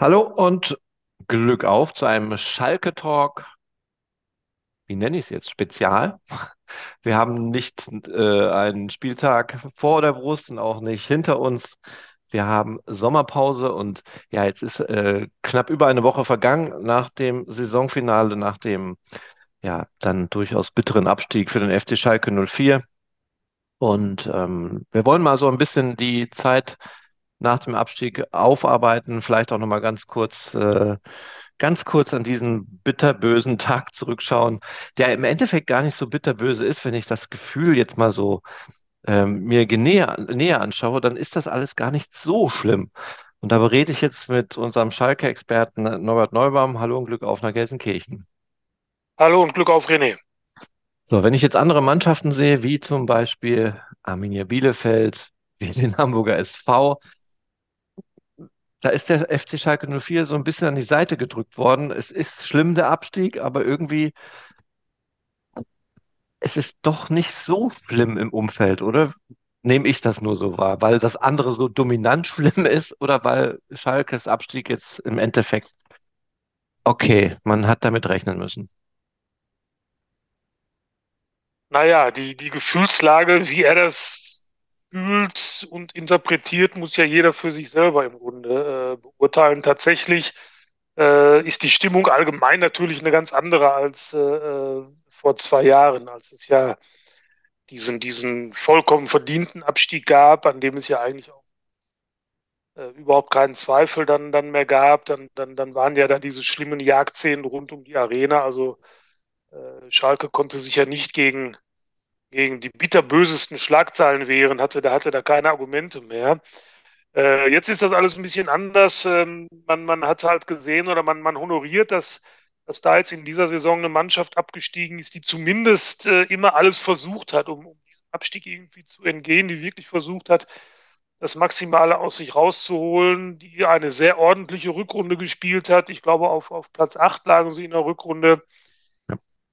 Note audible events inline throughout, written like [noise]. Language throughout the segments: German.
Hallo und Glück auf zu einem Schalke Talk. Wie nenne ich es jetzt? Spezial. [laughs] Wir haben nicht äh, einen Spieltag vor der Brust und auch nicht hinter uns. Wir haben Sommerpause und ja, jetzt ist äh, knapp über eine Woche vergangen nach dem Saisonfinale, nach dem ja dann durchaus bitteren Abstieg für den FC Schalke 04. Und ähm, wir wollen mal so ein bisschen die Zeit nach dem Abstieg aufarbeiten, vielleicht auch nochmal ganz kurz, äh, ganz kurz an diesen bitterbösen Tag zurückschauen, der im Endeffekt gar nicht so bitterböse ist, wenn ich das Gefühl jetzt mal so ähm, mir näher, näher anschaue, dann ist das alles gar nicht so schlimm. Und da berede ich jetzt mit unserem Schalke-Experten Norbert Neubaum. Hallo und Glück auf nach Gelsenkirchen. Hallo und Glück auf René. So, wenn ich jetzt andere Mannschaften sehe, wie zum Beispiel Arminia Bielefeld, wie den Hamburger SV, da ist der FC Schalke 04 so ein bisschen an die Seite gedrückt worden. Es ist schlimm, der Abstieg, aber irgendwie, es ist doch nicht so schlimm im Umfeld, oder? Nehme ich das nur so wahr, weil das andere so dominant [laughs] schlimm ist oder weil Schalkes Abstieg jetzt im Endeffekt, okay, man hat damit rechnen müssen. Naja, die, die Gefühlslage, wie er das fühlt und interpretiert, muss ja jeder für sich selber im Grunde äh, beurteilen. Tatsächlich äh, ist die Stimmung allgemein natürlich eine ganz andere als äh, äh, vor zwei Jahren, als es ja diesen, diesen vollkommen verdienten Abstieg gab, an dem es ja eigentlich auch äh, überhaupt keinen Zweifel dann, dann mehr gab. Dann, dann, dann waren ja da diese schlimmen Jagdszenen rund um die Arena. Also äh, Schalke konnte sich ja nicht gegen, gegen die bitterbösesten Schlagzeilen wehren, hatte, da hatte da keine Argumente mehr. Äh, jetzt ist das alles ein bisschen anders. Ähm, man, man hat halt gesehen oder man, man honoriert, dass, dass da jetzt in dieser Saison eine Mannschaft abgestiegen ist, die zumindest äh, immer alles versucht hat, um, um diesem Abstieg irgendwie zu entgehen, die wirklich versucht hat, das Maximale aus sich rauszuholen, die eine sehr ordentliche Rückrunde gespielt hat. Ich glaube, auf, auf Platz 8 lagen sie in der Rückrunde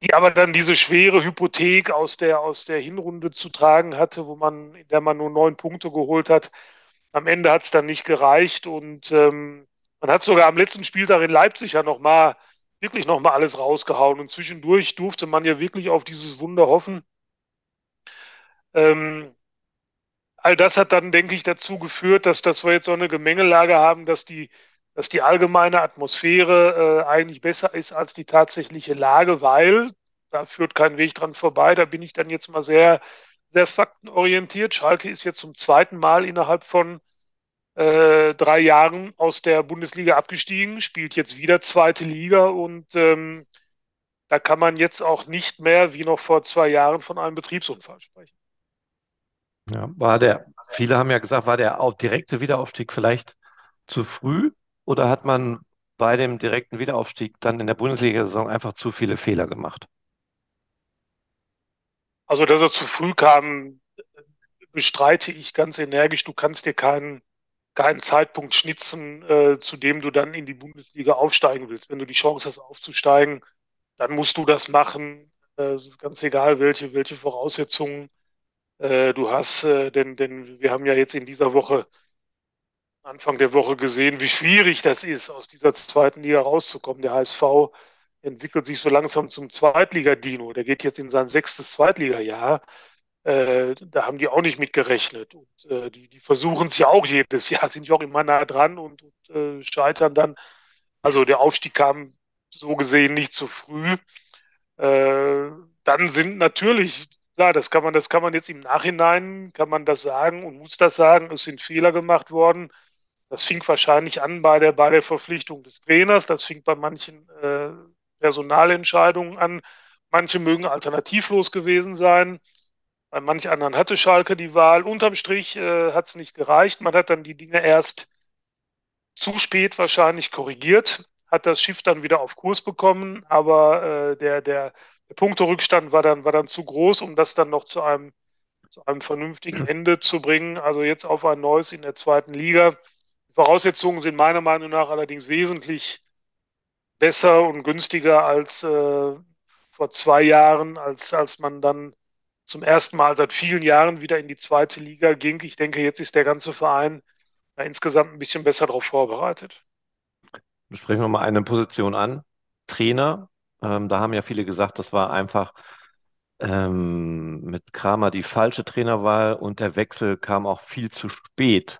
die aber dann diese schwere Hypothek aus der, aus der Hinrunde zu tragen hatte, wo man, in der man nur neun Punkte geholt hat. Am Ende hat es dann nicht gereicht und ähm, man hat sogar am letzten Spieltag in Leipzig ja nochmal, wirklich nochmal alles rausgehauen und zwischendurch durfte man ja wirklich auf dieses Wunder hoffen. Ähm, all das hat dann, denke ich, dazu geführt, dass, dass wir jetzt so eine Gemengelage haben, dass die, dass die allgemeine Atmosphäre äh, eigentlich besser ist als die tatsächliche Lage, weil da führt kein Weg dran vorbei. Da bin ich dann jetzt mal sehr, sehr faktenorientiert. Schalke ist jetzt zum zweiten Mal innerhalb von äh, drei Jahren aus der Bundesliga abgestiegen, spielt jetzt wieder zweite Liga und ähm, da kann man jetzt auch nicht mehr wie noch vor zwei Jahren von einem Betriebsunfall sprechen. Ja, war der, viele haben ja gesagt, war der direkte Wiederaufstieg vielleicht zu früh? Oder hat man bei dem direkten Wiederaufstieg dann in der Bundesliga-Saison einfach zu viele Fehler gemacht? Also, dass er zu früh kam, bestreite ich ganz energisch. Du kannst dir keinen, keinen Zeitpunkt schnitzen, äh, zu dem du dann in die Bundesliga aufsteigen willst. Wenn du die Chance hast, aufzusteigen, dann musst du das machen, äh, ganz egal, welche, welche Voraussetzungen äh, du hast. Äh, denn, denn wir haben ja jetzt in dieser Woche Anfang der Woche gesehen, wie schwierig das ist, aus dieser zweiten Liga rauszukommen. Der HSV entwickelt sich so langsam zum Zweitliga-Dino. Der geht jetzt in sein sechstes Zweitliga-Jahr. Äh, da haben die auch nicht mit gerechnet. Und äh, die, die versuchen es ja auch jedes Jahr, [laughs] sind ja auch immer nah dran und, und äh, scheitern dann. Also der Aufstieg kam so gesehen nicht zu früh. Äh, dann sind natürlich, klar, das kann man, das kann man jetzt im Nachhinein, kann man das sagen und muss das sagen, es sind Fehler gemacht worden das fing wahrscheinlich an bei der, bei der Verpflichtung des Trainers, das fing bei manchen äh, Personalentscheidungen an. Manche mögen alternativlos gewesen sein. Bei manch anderen hatte Schalke die Wahl. Unterm Strich äh, hat es nicht gereicht. Man hat dann die Dinge erst zu spät wahrscheinlich korrigiert, hat das Schiff dann wieder auf Kurs bekommen, aber äh, der, der, der Punkterückstand war dann, war dann zu groß, um das dann noch zu einem, zu einem vernünftigen Ende zu bringen. Also jetzt auf ein neues in der zweiten Liga. Voraussetzungen sind meiner Meinung nach allerdings wesentlich besser und günstiger als äh, vor zwei Jahren, als, als man dann zum ersten Mal seit vielen Jahren wieder in die zweite Liga ging. Ich denke, jetzt ist der ganze Verein ja, insgesamt ein bisschen besser darauf vorbereitet. sprechen wir mal eine Position an. Trainer. Ähm, da haben ja viele gesagt, das war einfach ähm, mit Kramer die falsche Trainerwahl und der Wechsel kam auch viel zu spät.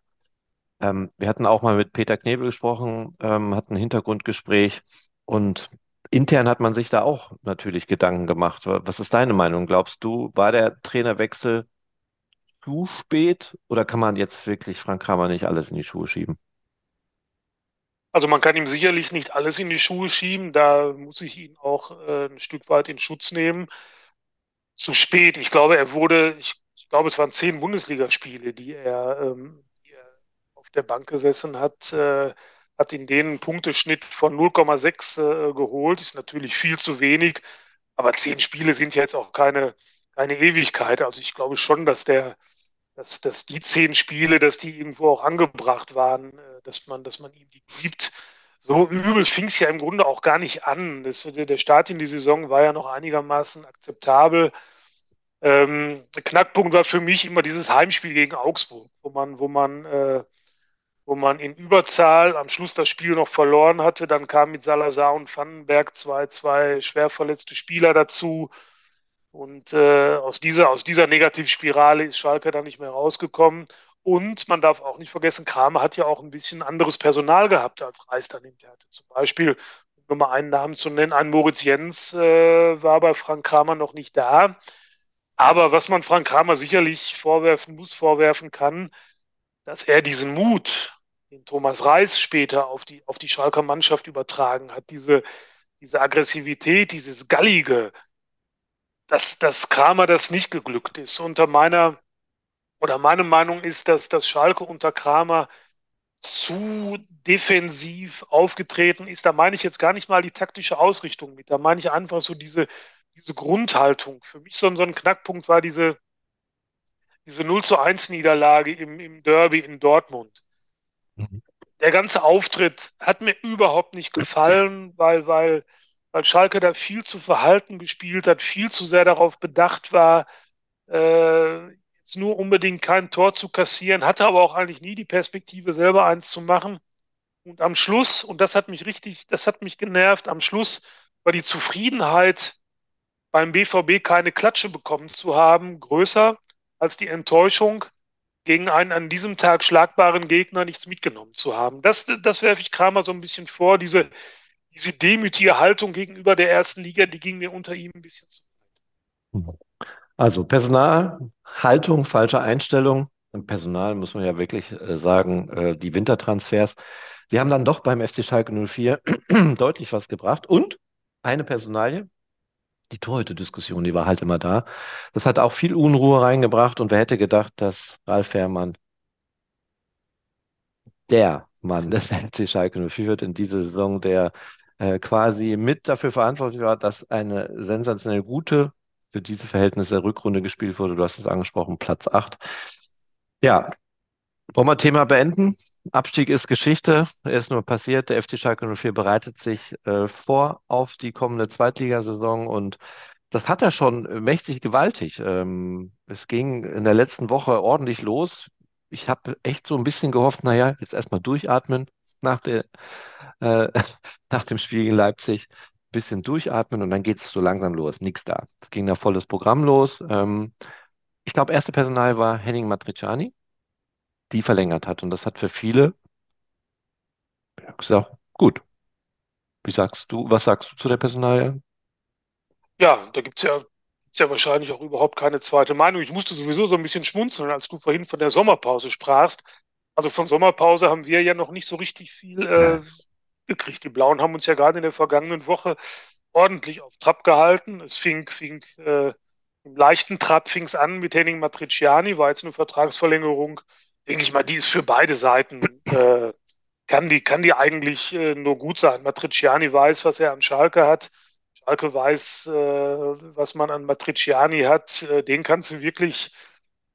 Ähm, wir hatten auch mal mit Peter Knebel gesprochen, ähm, hatten ein Hintergrundgespräch und intern hat man sich da auch natürlich Gedanken gemacht. Was ist deine Meinung? Glaubst du, war der Trainerwechsel zu spät oder kann man jetzt wirklich Frank Kramer nicht alles in die Schuhe schieben? Also man kann ihm sicherlich nicht alles in die Schuhe schieben, da muss ich ihn auch äh, ein Stück weit in Schutz nehmen. Zu spät. Ich glaube, er wurde, ich, ich glaube, es waren zehn Bundesligaspiele, die er, ähm, der Bank gesessen hat, äh, hat in denen Punkteschnitt von 0,6 äh, geholt. Ist natürlich viel zu wenig, aber zehn Spiele sind ja jetzt auch keine, keine Ewigkeit. Also ich glaube schon, dass der, dass, dass die zehn Spiele, dass die irgendwo auch angebracht waren, äh, dass man, dass man ihm die gibt. So übel fing es ja im Grunde auch gar nicht an. Das, der Start in die Saison war ja noch einigermaßen akzeptabel. Ähm, Knackpunkt war für mich immer dieses Heimspiel gegen Augsburg, wo man, wo man, äh, wo man in Überzahl am Schluss das Spiel noch verloren hatte. Dann kamen mit Salazar und Vandenberg zwei, zwei schwer verletzte Spieler dazu. Und äh, aus dieser, aus dieser Negativspirale ist Schalke dann nicht mehr rausgekommen. Und man darf auch nicht vergessen, Kramer hat ja auch ein bisschen anderes Personal gehabt, als Reis dann hinterher hatte. Zum Beispiel, um nur mal einen Namen zu nennen, ein Moritz Jens äh, war bei Frank Kramer noch nicht da. Aber was man Frank Kramer sicherlich vorwerfen muss, vorwerfen kann, dass er diesen Mut, den Thomas Reis später auf die, auf die Schalker Mannschaft übertragen hat, diese, diese Aggressivität, dieses Gallige, dass, dass Kramer das nicht geglückt ist. Unter meiner oder meine Meinung ist, dass das Schalke unter Kramer zu defensiv aufgetreten ist. Da meine ich jetzt gar nicht mal die taktische Ausrichtung mit. Da meine ich einfach so diese, diese Grundhaltung. Für mich so, so ein Knackpunkt war diese, diese 0 zu 1 Niederlage im, im Derby in Dortmund. Mhm. Der ganze Auftritt hat mir überhaupt nicht gefallen, weil, weil weil Schalke da viel zu verhalten gespielt hat, viel zu sehr darauf bedacht war, äh, jetzt nur unbedingt kein Tor zu kassieren, hatte aber auch eigentlich nie die Perspektive, selber eins zu machen. Und am Schluss, und das hat mich richtig, das hat mich genervt, am Schluss war die Zufriedenheit beim BVB keine Klatsche bekommen zu haben, größer als die Enttäuschung, gegen einen an diesem Tag schlagbaren Gegner nichts mitgenommen zu haben. Das, das werfe ich Kramer so ein bisschen vor, diese, diese demütige Haltung gegenüber der ersten Liga, die ging mir unter ihm ein bisschen zu weit. Also Personal, Haltung, falsche Einstellung. Im Personal muss man ja wirklich äh, sagen, äh, die Wintertransfers, sie haben dann doch beim FC Schalke 04 [clears throat] deutlich was gebracht. Und eine Personalie, die Torhüter-Diskussion, die war halt immer da. Das hat auch viel Unruhe reingebracht und wer hätte gedacht, dass Ralf Fährmann der Mann des [laughs] FC Schalke 04 wird in dieser Saison, der äh, quasi mit dafür verantwortlich war, dass eine sensationell gute, für diese Verhältnisse Rückrunde gespielt wurde. Du hast es angesprochen, Platz 8. Ja, wollen wir Thema beenden? Abstieg ist Geschichte, er ist nur passiert. Der FC Schalke 04 bereitet sich äh, vor auf die kommende Zweitligasaison und das hat er schon mächtig gewaltig. Ähm, es ging in der letzten Woche ordentlich los. Ich habe echt so ein bisschen gehofft, naja, jetzt erstmal durchatmen nach der äh, [laughs] nach dem Spiel gegen Leipzig ein bisschen durchatmen und dann geht es so langsam los. Nichts da. Es ging da volles Programm los. Ähm, ich glaube, erste Personal war Henning Matriciani, die verlängert hat. Und das hat für viele gesagt, gut. Wie sagst du, was sagst du zu der Personalie? Ja, da gibt es ja, gibt's ja wahrscheinlich auch überhaupt keine zweite Meinung. Ich musste sowieso so ein bisschen schmunzeln, als du vorhin von der Sommerpause sprachst. Also von Sommerpause haben wir ja noch nicht so richtig viel äh, gekriegt. Die Blauen haben uns ja gerade in der vergangenen Woche ordentlich auf Trab gehalten. Es fing, fing äh, im leichten Trab fing es an mit Henning Matriciani, war jetzt eine Vertragsverlängerung. Denke ich mal, die ist für beide Seiten, äh, kann, die, kann die eigentlich äh, nur gut sein. Matriciani weiß, was er an Schalke hat. Schalke weiß, äh, was man an Matriciani hat. Äh, den kannst du wirklich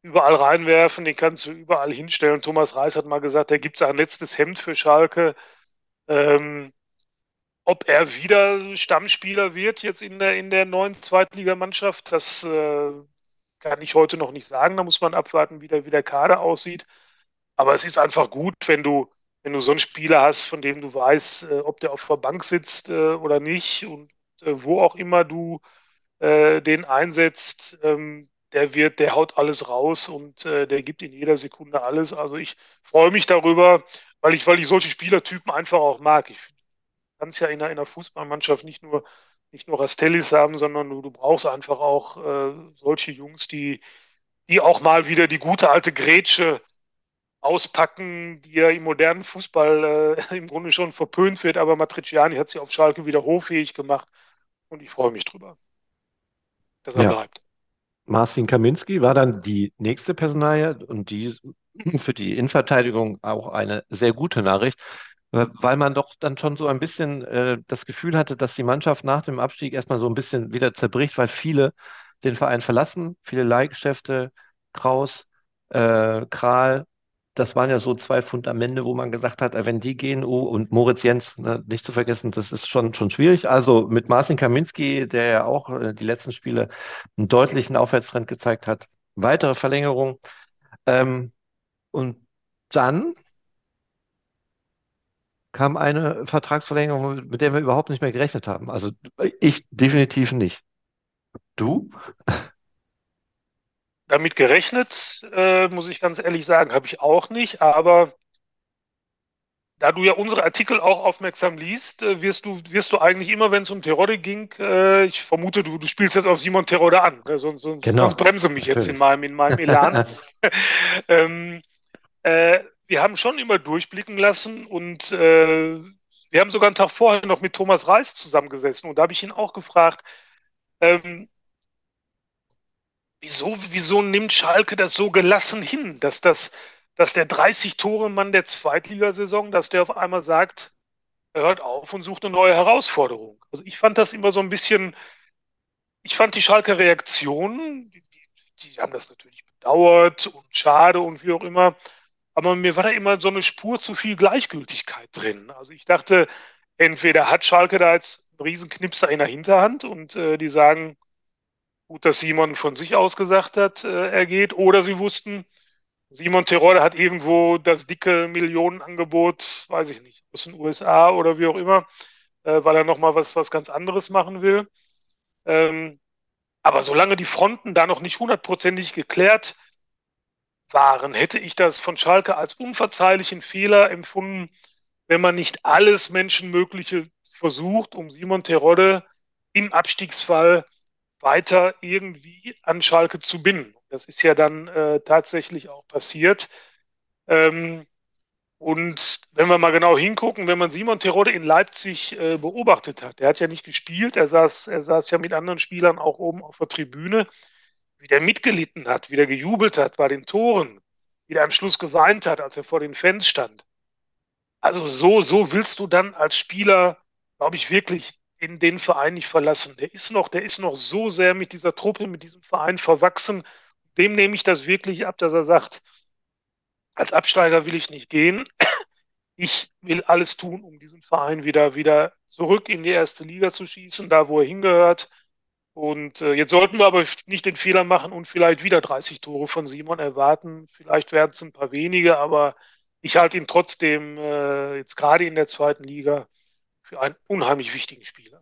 überall reinwerfen, den kannst du überall hinstellen. Thomas Reis hat mal gesagt, da gibt es ein letztes Hemd für Schalke. Ähm, ob er wieder Stammspieler wird jetzt in der, in der neuen Zweitligamannschaft, das äh, kann ich heute noch nicht sagen. Da muss man abwarten, wie der, wie der Kader aussieht. Aber es ist einfach gut, wenn du, wenn du so einen Spieler hast, von dem du weißt, äh, ob der auf der Bank sitzt äh, oder nicht und äh, wo auch immer du äh, den einsetzt, ähm, der wird, der haut alles raus und äh, der gibt in jeder Sekunde alles. Also ich freue mich darüber, weil ich, weil ich solche Spielertypen einfach auch mag. Ich kann es ja in einer, in einer Fußballmannschaft nicht nur, nicht nur Rastellis haben, sondern du, du brauchst einfach auch äh, solche Jungs, die, die auch mal wieder die gute alte Grätsche auspacken, die ja im modernen Fußball äh, [laughs] im Grunde schon verpönt wird, aber Matriciani hat sie auf Schalke wieder hochfähig gemacht und ich freue mich drüber, dass er Ja. bleibt. Marcin Kaminski war dann die nächste Personalie und die [laughs] für die Innenverteidigung auch eine sehr gute Nachricht, weil man doch dann schon so ein bisschen äh, das Gefühl hatte, dass die Mannschaft nach dem Abstieg erstmal so ein bisschen wieder zerbricht, weil viele den Verein verlassen, viele Leihgeschäfte, Kraus, äh, Kral, das waren ja so zwei Fundamente, wo man gesagt hat, äh, wenn die gehen, oh, und Moritz Jens, ne, nicht zu vergessen, das ist schon, schon schwierig. Also mit Marcin Kaminski, der ja auch äh, die letzten Spiele einen deutlichen Aufwärtstrend gezeigt hat, weitere Verlängerung. Ähm, und dann kam eine Vertragsverlängerung, mit der wir überhaupt nicht mehr gerechnet haben. Also ich definitiv nicht. Du? Damit gerechnet, äh, muss ich ganz ehrlich sagen, habe ich auch nicht, aber da du ja unsere Artikel auch aufmerksam liest, äh, wirst du, wirst du eigentlich immer, wenn es um Terodde ging, äh, ich vermute, du, du spielst jetzt auf Simon Terodde an, ne? sonst, sonst, sonst Genau, bremse mich jetzt in natürlich. meinem, in meinem Elan. [laughs] ähm, äh, wir haben schon immer durchblicken lassen und äh, wir haben sogar einen Tag vorher noch mit Thomas Reis zusammengesessen und da habe ich ihn auch gefragt, ähm, wieso, wieso nimmt Schalke das so gelassen hin, dass das, dass der 30-Tore-Mann der Zweitligasaison, dass der auf einmal sagt, er hört auf und sucht eine neue Herausforderung. Also ich fand das immer so ein bisschen, ich fand die Schalker Reaktion, die, die, die haben das natürlich bedauert und schade und wie auch immer, aber mir war da immer so eine Spur zu viel Gleichgültigkeit drin. Also ich dachte, entweder hat Schalke da jetzt einen Riesenknipser in der Hinterhand und äh, die sagen, gut, dass Simon von sich aus gesagt hat, äh, er geht, oder sie wussten, Simon Terodde hat irgendwo das dicke Millionenangebot, weiß ich nicht, aus den USA oder wie auch immer, äh, weil er nochmal was, was ganz anderes machen will. Ähm, aber solange die Fronten da noch nicht hundertprozentig geklärt waren, hätte ich das von Schalke als unverzeihlichen Fehler empfunden, wenn man nicht alles Menschenmögliche versucht, um Simon Terodde im Abstiegsfall weiter irgendwie an Schalke zu binden. Das ist ja dann äh, tatsächlich auch passiert. Ähm, und wenn wir mal genau hingucken, wenn man Simon Terodde in Leipzig äh, beobachtet hat, der hat ja nicht gespielt, er saß, er saß ja mit anderen Spielern auch oben auf der Tribüne, wie der mitgelitten hat, wie der gejubelt hat bei den Toren, wie der am Schluss geweint hat, als er vor den Fans stand. Also so, so willst du dann als Spieler, glaube ich, wirklich den, den Verein nicht verlassen. Der ist noch, der ist noch so sehr mit dieser Truppe, mit diesem Verein verwachsen. Dem nehme ich das wirklich ab, dass er sagt, als Absteiger will ich nicht gehen. Ich will alles tun, um diesen Verein wieder, wieder zurück in die erste Liga zu schießen, da wo er hingehört. Und äh, jetzt sollten wir aber nicht den Fehler machen und vielleicht wieder 30 Tore von Simon erwarten. Vielleicht werden es ein paar wenige, aber ich halte ihn trotzdem äh, jetzt gerade in der zweiten Liga für einen unheimlich wichtigen Spieler.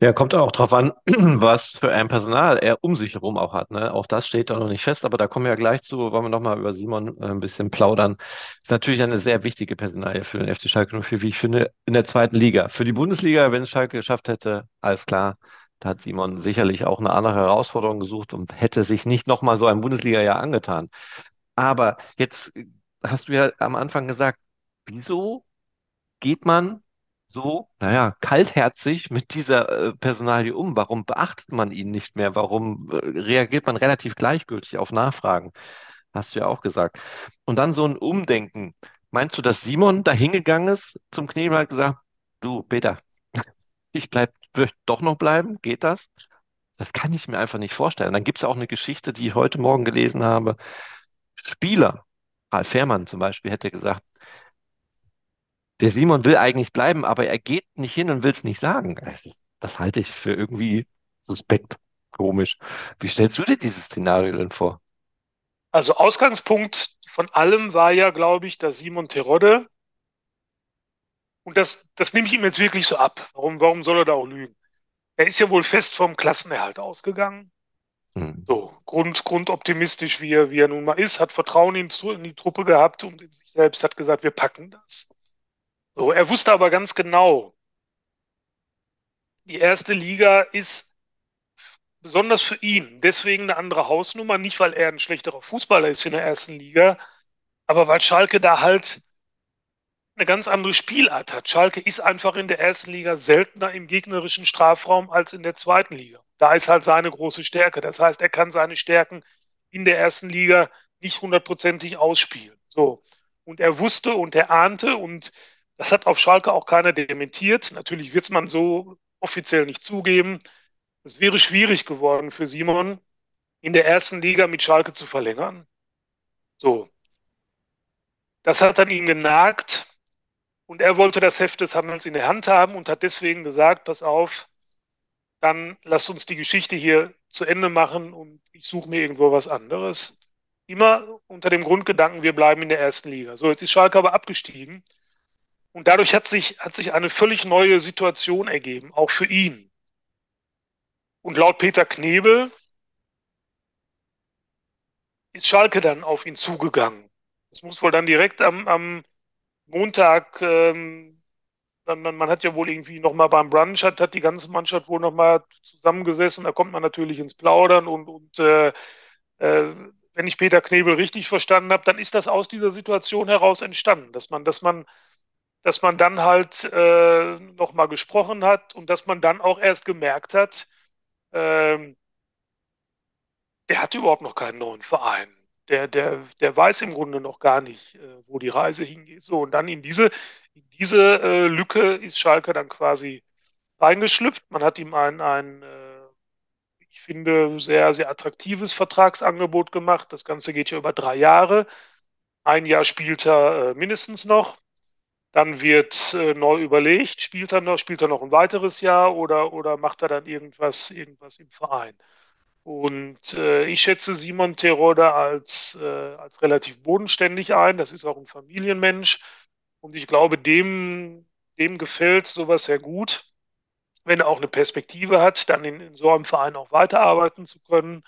Ja, kommt auch drauf an, [clears throat] was für ein Personal er um sich herum auch hat. Ne? Auch das steht da noch nicht fest, aber da kommen wir ja gleich zu, wollen wir nochmal über Simon äh, ein bisschen plaudern. Ist natürlich eine sehr wichtige Personalie für den FC Schalke 04, wie ich finde, in der zweiten Liga. Für die Bundesliga, wenn es Schalke geschafft hätte, alles klar, da hat Simon sicherlich auch eine andere Herausforderung gesucht und hätte sich nicht nochmal so ein Bundesliga-Jahr angetan. Aber jetzt hast du ja am Anfang gesagt, wieso geht man so, naja, kaltherzig mit dieser äh, Personalie um? Warum beachtet man ihn nicht mehr? Warum äh, reagiert man relativ gleichgültig auf Nachfragen? Hast du ja auch gesagt. Und dann so ein Umdenken. Meinst du, dass Simon da hingegangen ist zum Knie und hat gesagt, du, Peter, [laughs] ich bleib, möchte doch noch bleiben? Geht das? Das kann ich mir einfach nicht vorstellen. Dann gibt es auch eine Geschichte, die ich heute Morgen gelesen habe. Spieler, Ralf Fährmann zum Beispiel, hätte gesagt, der Simon will eigentlich bleiben, aber er geht nicht hin und will es nicht sagen. Das, ist, das halte ich für irgendwie suspekt, komisch. Wie stellst du dir dieses Szenario denn vor? Also Ausgangspunkt von allem war ja, glaube ich, dass Simon Terodde, und das, das nehme ich ihm jetzt wirklich so ab. Warum, warum soll er da auch lügen? Er ist ja wohl fest vom Klassenerhalt ausgegangen. Mhm. So, grund, grundoptimistisch, wie er, wie er nun mal ist, hat Vertrauen in, in die Truppe gehabt und in sich selbst hat gesagt, wir packen das. So, er wusste aber ganz genau, die erste Liga ist besonders für ihn deswegen eine andere Hausnummer, nicht weil er ein schlechterer Fußballer ist in der ersten Liga, aber weil Schalke da halt eine ganz andere Spielart hat. Schalke ist einfach in der ersten Liga seltener im gegnerischen Strafraum als in der zweiten Liga. Da ist halt seine große Stärke. Das heißt, er kann seine Stärken in der ersten Liga nicht hundertprozentig ausspielen. So. Und er wusste und er ahnte und das hat auf Schalke auch keiner dementiert. Natürlich wird es man so offiziell nicht zugeben. Es wäre schwierig geworden für Simon, in der ersten Liga mit Schalke zu verlängern. So. Das hat dann ihn genagt und er wollte das Heft des Handels in der Hand haben und hat deswegen gesagt, pass auf, dann lass uns die Geschichte hier zu Ende machen und ich suche mir irgendwo was anderes. Immer unter dem Grundgedanken, wir bleiben in der ersten Liga. So, jetzt ist Schalke aber abgestiegen und dadurch hat sich, hat sich eine völlig neue Situation ergeben, auch für ihn. Und laut Peter Knebel ist Schalke dann auf ihn zugegangen. Das muss wohl dann direkt am, am Montag ähm, dann, man hat ja wohl irgendwie nochmal beim Brunch, hat, hat die ganze Mannschaft wohl nochmal zusammengesessen. Da kommt man natürlich ins Plaudern und, und äh, äh, wenn ich Peter Knebel richtig verstanden habe, dann ist das aus dieser Situation heraus entstanden, dass man, dass man, dass man dann halt äh, nochmal gesprochen hat und dass man dann auch erst gemerkt hat, äh, der hat überhaupt noch keinen neuen Verein der, der, der weiß im Grunde noch gar nicht, äh, wo die Reise hingeht. So, und dann in diese, in diese äh, Lücke ist Schalke dann quasi reingeschlüpft. Man hat ihm ein, ein äh, ich finde, sehr, sehr attraktives Vertragsangebot gemacht. Das Ganze geht ja über drei Jahre. Ein Jahr spielt er äh, mindestens noch. Dann wird äh, neu überlegt, spielt er noch, spielt er noch ein weiteres Jahr oder, oder macht er dann irgendwas, irgendwas im Verein? Und äh, ich schätze Simon Terodde als, äh, als relativ bodenständig ein. Das ist auch ein Familienmensch. Und ich glaube, dem, dem gefällt sowas sehr gut, wenn er auch eine Perspektive hat, dann in, in so einem Verein auch weiterarbeiten zu können.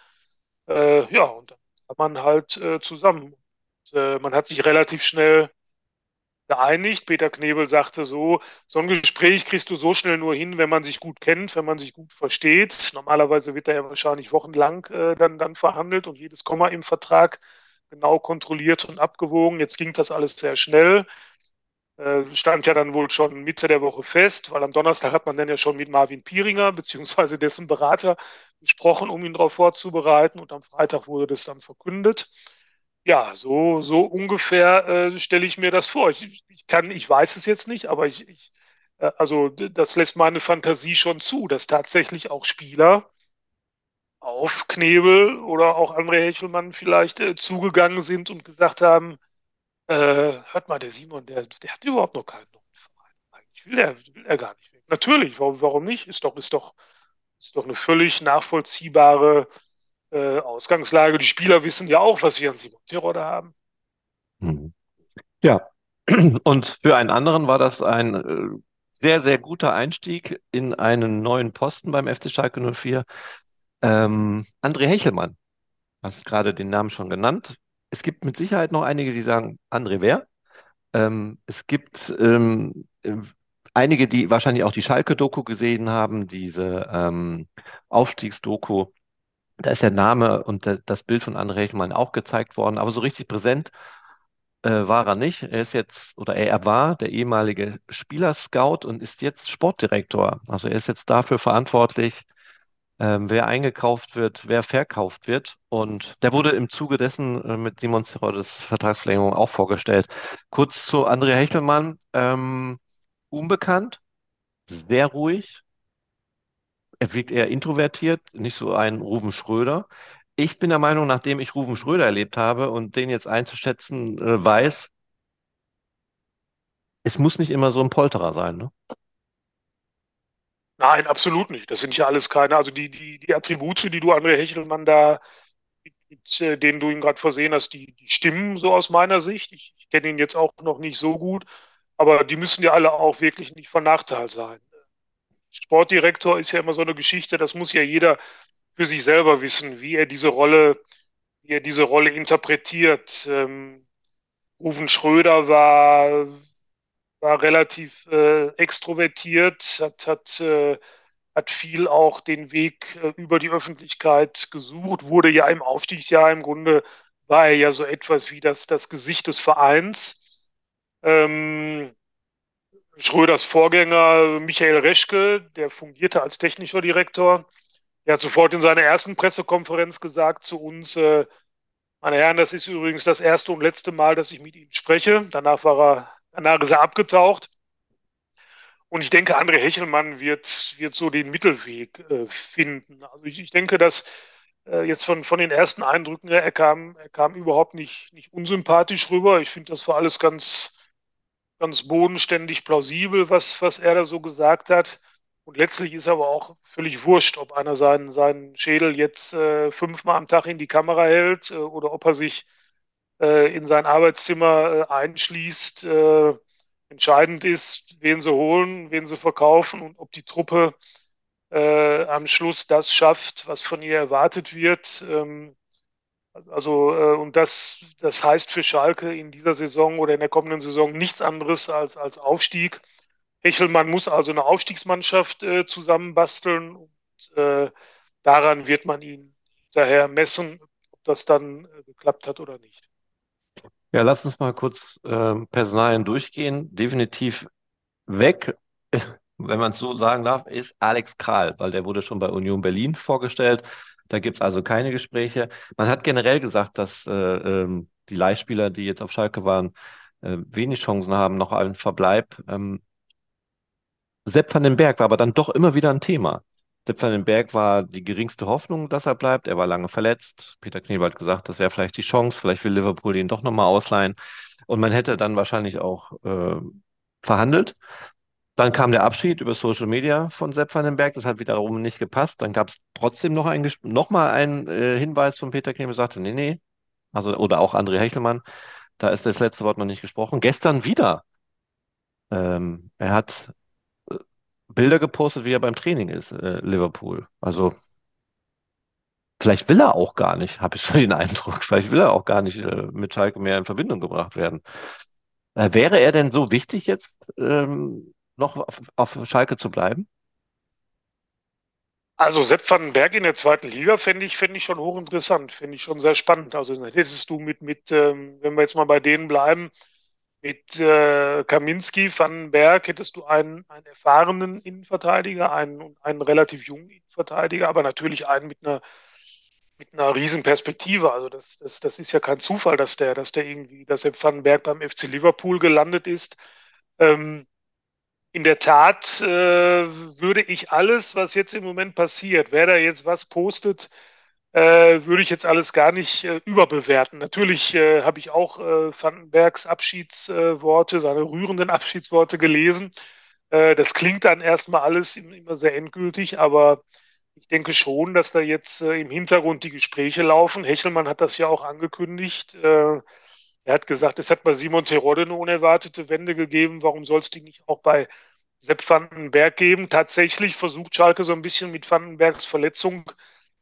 Äh, ja, und dann kann man halt äh, zusammen. Und, äh, man hat sich relativ schnell geeinigt. Peter Knebel sagte so, so ein Gespräch kriegst du so schnell nur hin, wenn man sich gut kennt, wenn man sich gut versteht. Normalerweise wird da ja wahrscheinlich wochenlang äh, dann, dann verhandelt und jedes Komma im Vertrag genau kontrolliert und abgewogen. Jetzt ging das alles sehr schnell. Äh, stand ja dann wohl schon Mitte der Woche fest, weil am Donnerstag hat man dann ja schon mit Marvin Pieringer [laughs] beziehungsweise dessen Berater gesprochen, um ihn darauf vorzubereiten und am Freitag wurde das dann verkündet. Ja, so, so ungefähr äh, stelle ich mir das vor. Ich, ich, kann, ich weiß es jetzt nicht, aber ich, ich äh, also das lässt meine Fantasie schon zu, dass tatsächlich auch Spieler auf Knebel oder auch André Hechelmann vielleicht äh, zugegangen sind und gesagt haben, äh, hört mal, der Simon, der, der hat überhaupt noch keinen neuen Verein. Eigentlich will er, will er gar nicht. Natürlich, warum, warum nicht? Ist doch, ist doch, ist doch eine völlig nachvollziehbare äh, Ausgangslage. Die Spieler wissen ja auch, was wir an Simon Terodde haben. Mhm. Ja, [clears throat] und für einen anderen war das ein äh, sehr, sehr guter Einstieg in einen neuen Posten beim FC Schalke 04. Ähm, André Hechelmann, hast gerade den Namen schon genannt. Es gibt mit Sicherheit noch einige, die sagen, André wer? Ähm, es gibt ähm, äh, einige, die wahrscheinlich auch die Schalke-Doku gesehen haben, diese ähm, Aufstiegsdoku. Da ist der Name und das Bild von André Hechelmann auch gezeigt worden, aber so richtig präsent äh, war er nicht. Er ist jetzt oder er war der ehemalige Spielerscout und ist jetzt Sportdirektor. Also er ist jetzt dafür verantwortlich, ähm, wer eingekauft wird, wer verkauft wird. Und der wurde im Zuge dessen äh, mit Simon Zerodes Vertragsverlängerung auch vorgestellt. Kurz zu André Hechelmann, ähm, unbekannt, sehr ruhig, er wirkt eher introvertiert, nicht so ein Ruben Schröder. Ich bin der Meinung, nachdem ich Ruben Schröder erlebt habe und den jetzt einzuschätzen äh, weiß, es muss nicht immer so ein Polterer sein, ne? Nein, absolut nicht. Das sind ja alles keine, also die, die, die Attribute, die du André Hechelmann da mit äh, denen du ihn gerade versehen hast, die, die stimmen so aus meiner Sicht. Ich, ich kenne ihn jetzt auch noch nicht so gut, aber die müssen ja alle auch wirklich nicht von Nachteil sein. Sportdirektor ist ja immer so eine Geschichte, das muss ja jeder für sich selber wissen, wie er diese Rolle, wie er diese Rolle interpretiert. Ähm, Ruven Schröder war, war relativ äh, extrovertiert, hat, hat, äh, hat viel auch den Weg äh, über die Öffentlichkeit gesucht, wurde ja im Aufstiegsjahr im Grunde, war er ja so etwas wie das, das Gesicht des Vereins. Ähm, Schröders Vorgänger Michael Reschke, der fungierte als technischer Direktor, der hat sofort in seiner ersten Pressekonferenz gesagt zu uns, äh, meine Herren, das ist übrigens das erste und letzte Mal, dass ich mit Ihnen spreche. Danach war er, danach ist er abgetaucht. Und ich denke, André Hechelmann wird, wird so den Mittelweg äh, finden. Also ich, ich denke, dass äh, jetzt von, von den ersten Eindrücken, er kam, er kam überhaupt nicht, nicht unsympathisch rüber. Ich finde, das war alles ganz, ganz bodenständig plausibel, was, was er da so gesagt hat. Und letztlich ist aber auch völlig wurscht, ob einer seinen, seinen Schädel jetzt äh, fünfmal am Tag in die Kamera hält äh, oder ob er sich äh, in sein Arbeitszimmer äh, einschließt. Äh, entscheidend ist, wen sie holen, wen sie verkaufen und ob die Truppe äh, am Schluss das schafft, was von ihr erwartet wird. Ähm, also, und das, das heißt für Schalke in dieser Saison oder in der kommenden Saison nichts anderes als, als Aufstieg. Hechelmann muss also eine Aufstiegsmannschaft äh, zusammenbasteln und äh, daran wird man ihn daher messen, ob das dann äh, geklappt hat oder nicht. Ja, lass uns mal kurz äh, Personalien durchgehen. Definitiv weg, [laughs] wenn man es so sagen darf, ist Alex Kral, weil der wurde schon bei Union Berlin vorgestellt. Da gibt es also keine Gespräche. Man hat generell gesagt, dass äh, ähm, die Leihspieler, die jetzt auf Schalke waren, äh, wenig Chancen haben, noch einen Verbleib. Ähm, Sepp van den Berg war aber dann doch immer wieder ein Thema. Sepp van den Berg war die geringste Hoffnung, dass er bleibt. Er war lange verletzt. Peter Knebel hat gesagt, das wäre vielleicht die Chance. Vielleicht will Liverpool ihn doch nochmal ausleihen. Und man hätte dann wahrscheinlich auch äh, verhandelt. Dann kam der Abschied über Social Media von Sepp van den Berg. Das hat wiederum nicht gepasst. Dann gab es trotzdem noch, ein, noch mal einen äh, Hinweis von Peter Knebel, sagte, nee, nee. Also, oder auch André Hechelmann. Da ist das letzte Wort noch nicht gesprochen. Gestern wieder. Ähm, er hat Bilder gepostet, wie er beim Training ist, äh, Liverpool. Also vielleicht will er auch gar nicht, habe ich [laughs] so den Eindruck. Vielleicht will er auch gar nicht äh, mit Schalke mehr in Verbindung gebracht werden. Äh, wäre er denn so wichtig jetzt ähm, noch auf, auf Schalke zu bleiben? Also Sepp van Berg in der zweiten Liga fände ich, fänd ich schon hochinteressant, finde ich schon sehr spannend. Also hättest du mit, mit ähm, wenn wir jetzt mal bei denen bleiben, mit äh, Kaminski, Vandenberg hättest du einen, einen erfahrenen Innenverteidiger, einen, einen relativ jungen Innenverteidiger, aber natürlich einen mit einer, mit einer riesen Perspektive. Also das, das, das ist ja kein Zufall, dass der, dass der irgendwie, dass der Vandenberg beim FC Liverpool gelandet ist. Ähm, in der Tat äh, würde ich alles, was jetzt im Moment passiert, wer da jetzt was postet, äh, würde ich jetzt alles gar nicht äh, überbewerten. Natürlich äh, habe ich auch äh, Vandenbergs Abschiedsworte, seine rührenden Abschiedsworte gelesen. Äh, das klingt dann erstmal alles immer sehr endgültig, aber ich denke schon, dass da jetzt im Hintergrund die Gespräche laufen. Hechelmann hat das ja auch angekündigt. Er hat gesagt, es hat bei Simon Terodde eine unerwartete Wende gegeben. Warum soll es die nicht auch bei Sepp Vandenberg geben? Tatsächlich versucht Schalke so ein bisschen mit Vandenbergs Verletzung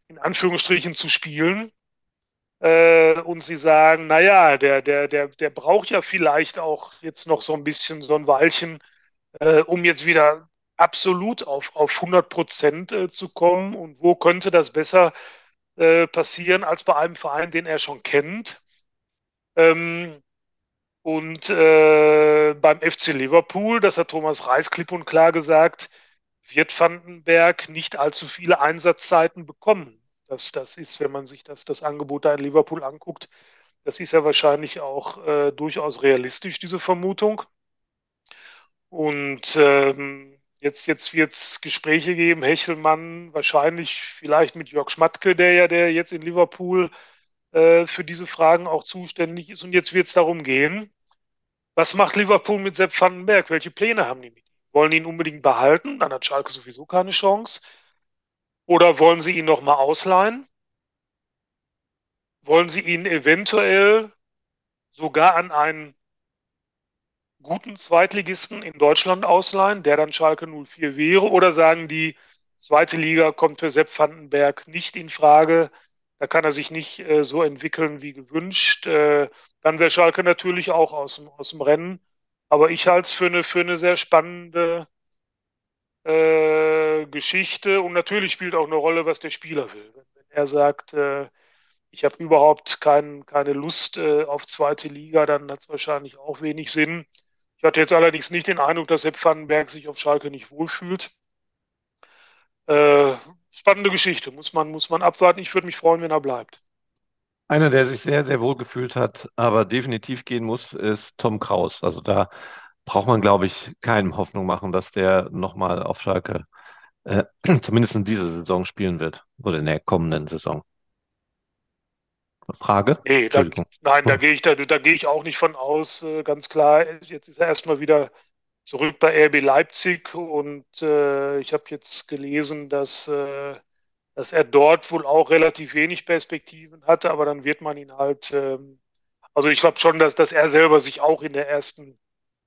in Anführungsstrichen zu spielen. Äh, und sie sagen, naja, der, der, der, der braucht ja vielleicht auch jetzt noch so ein bisschen so ein Weilchen, äh, um jetzt wieder absolut auf, auf 100 Prozent äh, zu kommen. Und wo könnte das besser äh, passieren als bei einem Verein, den er schon kennt? Ähm, und äh, beim FC Liverpool, das hat Thomas Reis klipp und klar gesagt, wird Vandenberg nicht allzu viele Einsatzzeiten bekommen. Das, das ist, wenn man sich das, das Angebot da in Liverpool anguckt, das ist ja wahrscheinlich auch äh, durchaus realistisch, diese Vermutung. Und ähm, jetzt, jetzt wird es Gespräche geben, Hechelmann, wahrscheinlich vielleicht mit Jörg Schmatke, der ja der jetzt in Liverpool äh, für diese Fragen auch zuständig ist. Und jetzt wird es darum gehen, was macht Liverpool mit Sepp Vandenberg? Welche Pläne haben die mit ihm? Wollen ihn unbedingt behalten? Dann hat Schalke sowieso keine Chance. Oder wollen Sie ihn noch mal ausleihen? wollen Sie ihn eventuell sogar an einen guten Zweitligisten in Deutschland ausleihen, der dann Schalke 04 wäre? Oder sagen die, zweite Liga kommt für Sepp Vandenberg nicht in Frage? Da kann er sich nicht äh, so entwickeln wie gewünscht. Äh, dann wäre Schalke natürlich auch aus dem, aus dem Rennen. Aber ich halte es für eine, für eine sehr spannende äh, Geschichte. Und natürlich spielt auch eine Rolle, was der Spieler will. Wenn, wenn er sagt, äh, ich habe überhaupt kein, keine Lust äh, auf zweite Liga, dann hat es wahrscheinlich auch wenig Sinn. Ich hatte jetzt allerdings nicht den Eindruck, dass Sepp Vandenberg sich auf Schalke nicht wohlfühlt. Äh, spannende Geschichte, muss man, muss man abwarten. Ich würde mich freuen, wenn er bleibt. Einer, der sich sehr, sehr wohl gefühlt hat, aber definitiv gehen muss, ist Tom Kraus. Also da braucht man, glaube ich, keine Hoffnung machen, dass der nochmal auf Schalke äh, [clears throat] zumindest in dieser Saison spielen wird oder in der kommenden Saison. Frage? Nee, da, nein, da gehe ich, da, da gehe ich auch nicht von aus, äh, ganz klar. Jetzt ist er erstmal wieder zurück bei RB Leipzig und äh, ich habe jetzt gelesen, dass, äh, dass er dort wohl auch relativ wenig Perspektiven hatte, aber dann wird man ihn halt, ähm, also ich glaube schon, dass, dass er selber sich auch in der ersten,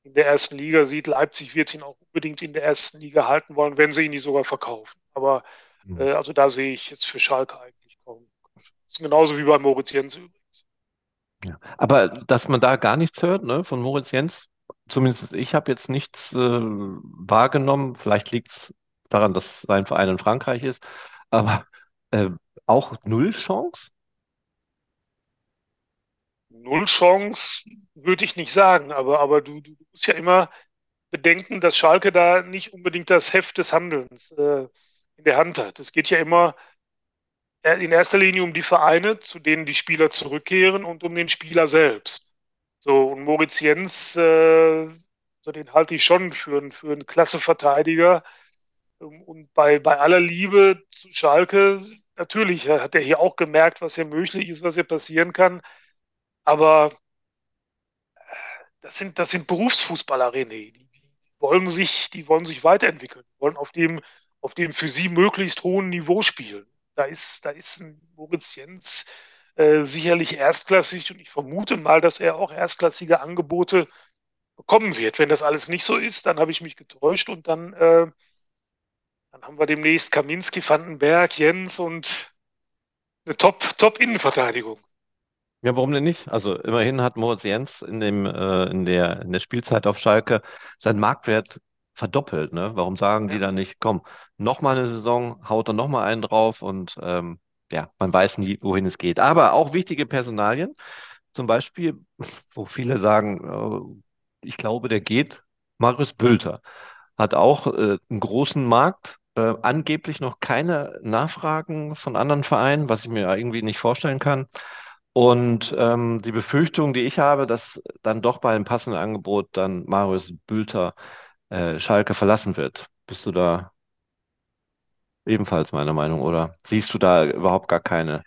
in der ersten Liga sieht. Leipzig wird ihn auch unbedingt in der ersten Liga halten wollen, wenn sie ihn nicht sogar verkaufen. Aber mhm. äh, also da sehe ich jetzt für Schalke eigentlich kaum. Das ist genauso wie bei Moritz Jens übrigens. Ja. Aber dass man da gar nichts hört, ne, von Moritz Jens, zumindest ich habe jetzt nichts äh, wahrgenommen. Vielleicht liegt es daran, dass sein Verein in Frankreich ist, aber äh, auch null Chance? Null Chance würde ich nicht sagen, aber, aber du, du musst ja immer bedenken, dass Schalke da nicht unbedingt das Heft des Handelns äh, in der Hand hat. Es geht ja immer in erster Linie um die Vereine, zu denen die Spieler zurückkehren und um den Spieler selbst. So, und Moritz Jens, äh, so den halte ich schon für, einen, für einen klasse Verteidiger. Und bei, bei aller Liebe zu Schalke, natürlich hat er hier auch gemerkt, was hier möglich ist, was hier passieren kann. Aber das sind, das sind Berufsfußballer, René. Die, die, wollen sich, die wollen sich weiterentwickeln, wollen auf dem, auf dem für sie möglichst hohen Niveau spielen. Da ist, da ist ein Moritz Jens äh, sicherlich erstklassig und ich vermute mal, dass er auch erstklassige Angebote bekommen wird. Wenn das alles nicht so ist, dann habe ich mich getäuscht und dann, äh, dann haben wir demnächst Kaminski, Vandenberg, Jens und eine Top-Innenverteidigung. Top ja, warum denn nicht? Also immerhin hat Moritz Jens in dem, äh, in der, in der Spielzeit auf Schalke seinen Marktwert verdoppelt. Ne? Warum sagen ja. die dann nicht, komm, nochmal eine Saison, haut dann nochmal einen drauf und ähm, ja, man weiß nie, wohin es geht. Aber auch wichtige Personalien, zum Beispiel, [laughs] wo viele sagen, äh, ich glaube, der geht, Marius Bülter hat auch äh, einen großen Markt, äh, angeblich noch keine Nachfragen von anderen Vereinen, was ich mir irgendwie nicht vorstellen kann. Und ähm, die Befürchtung, die ich habe, dass dann doch bei einem passenden Angebot dann Marius Bülter äh, Schalke verlassen wird. Bist du da ebenfalls meiner Meinung, oder siehst du da überhaupt gar keine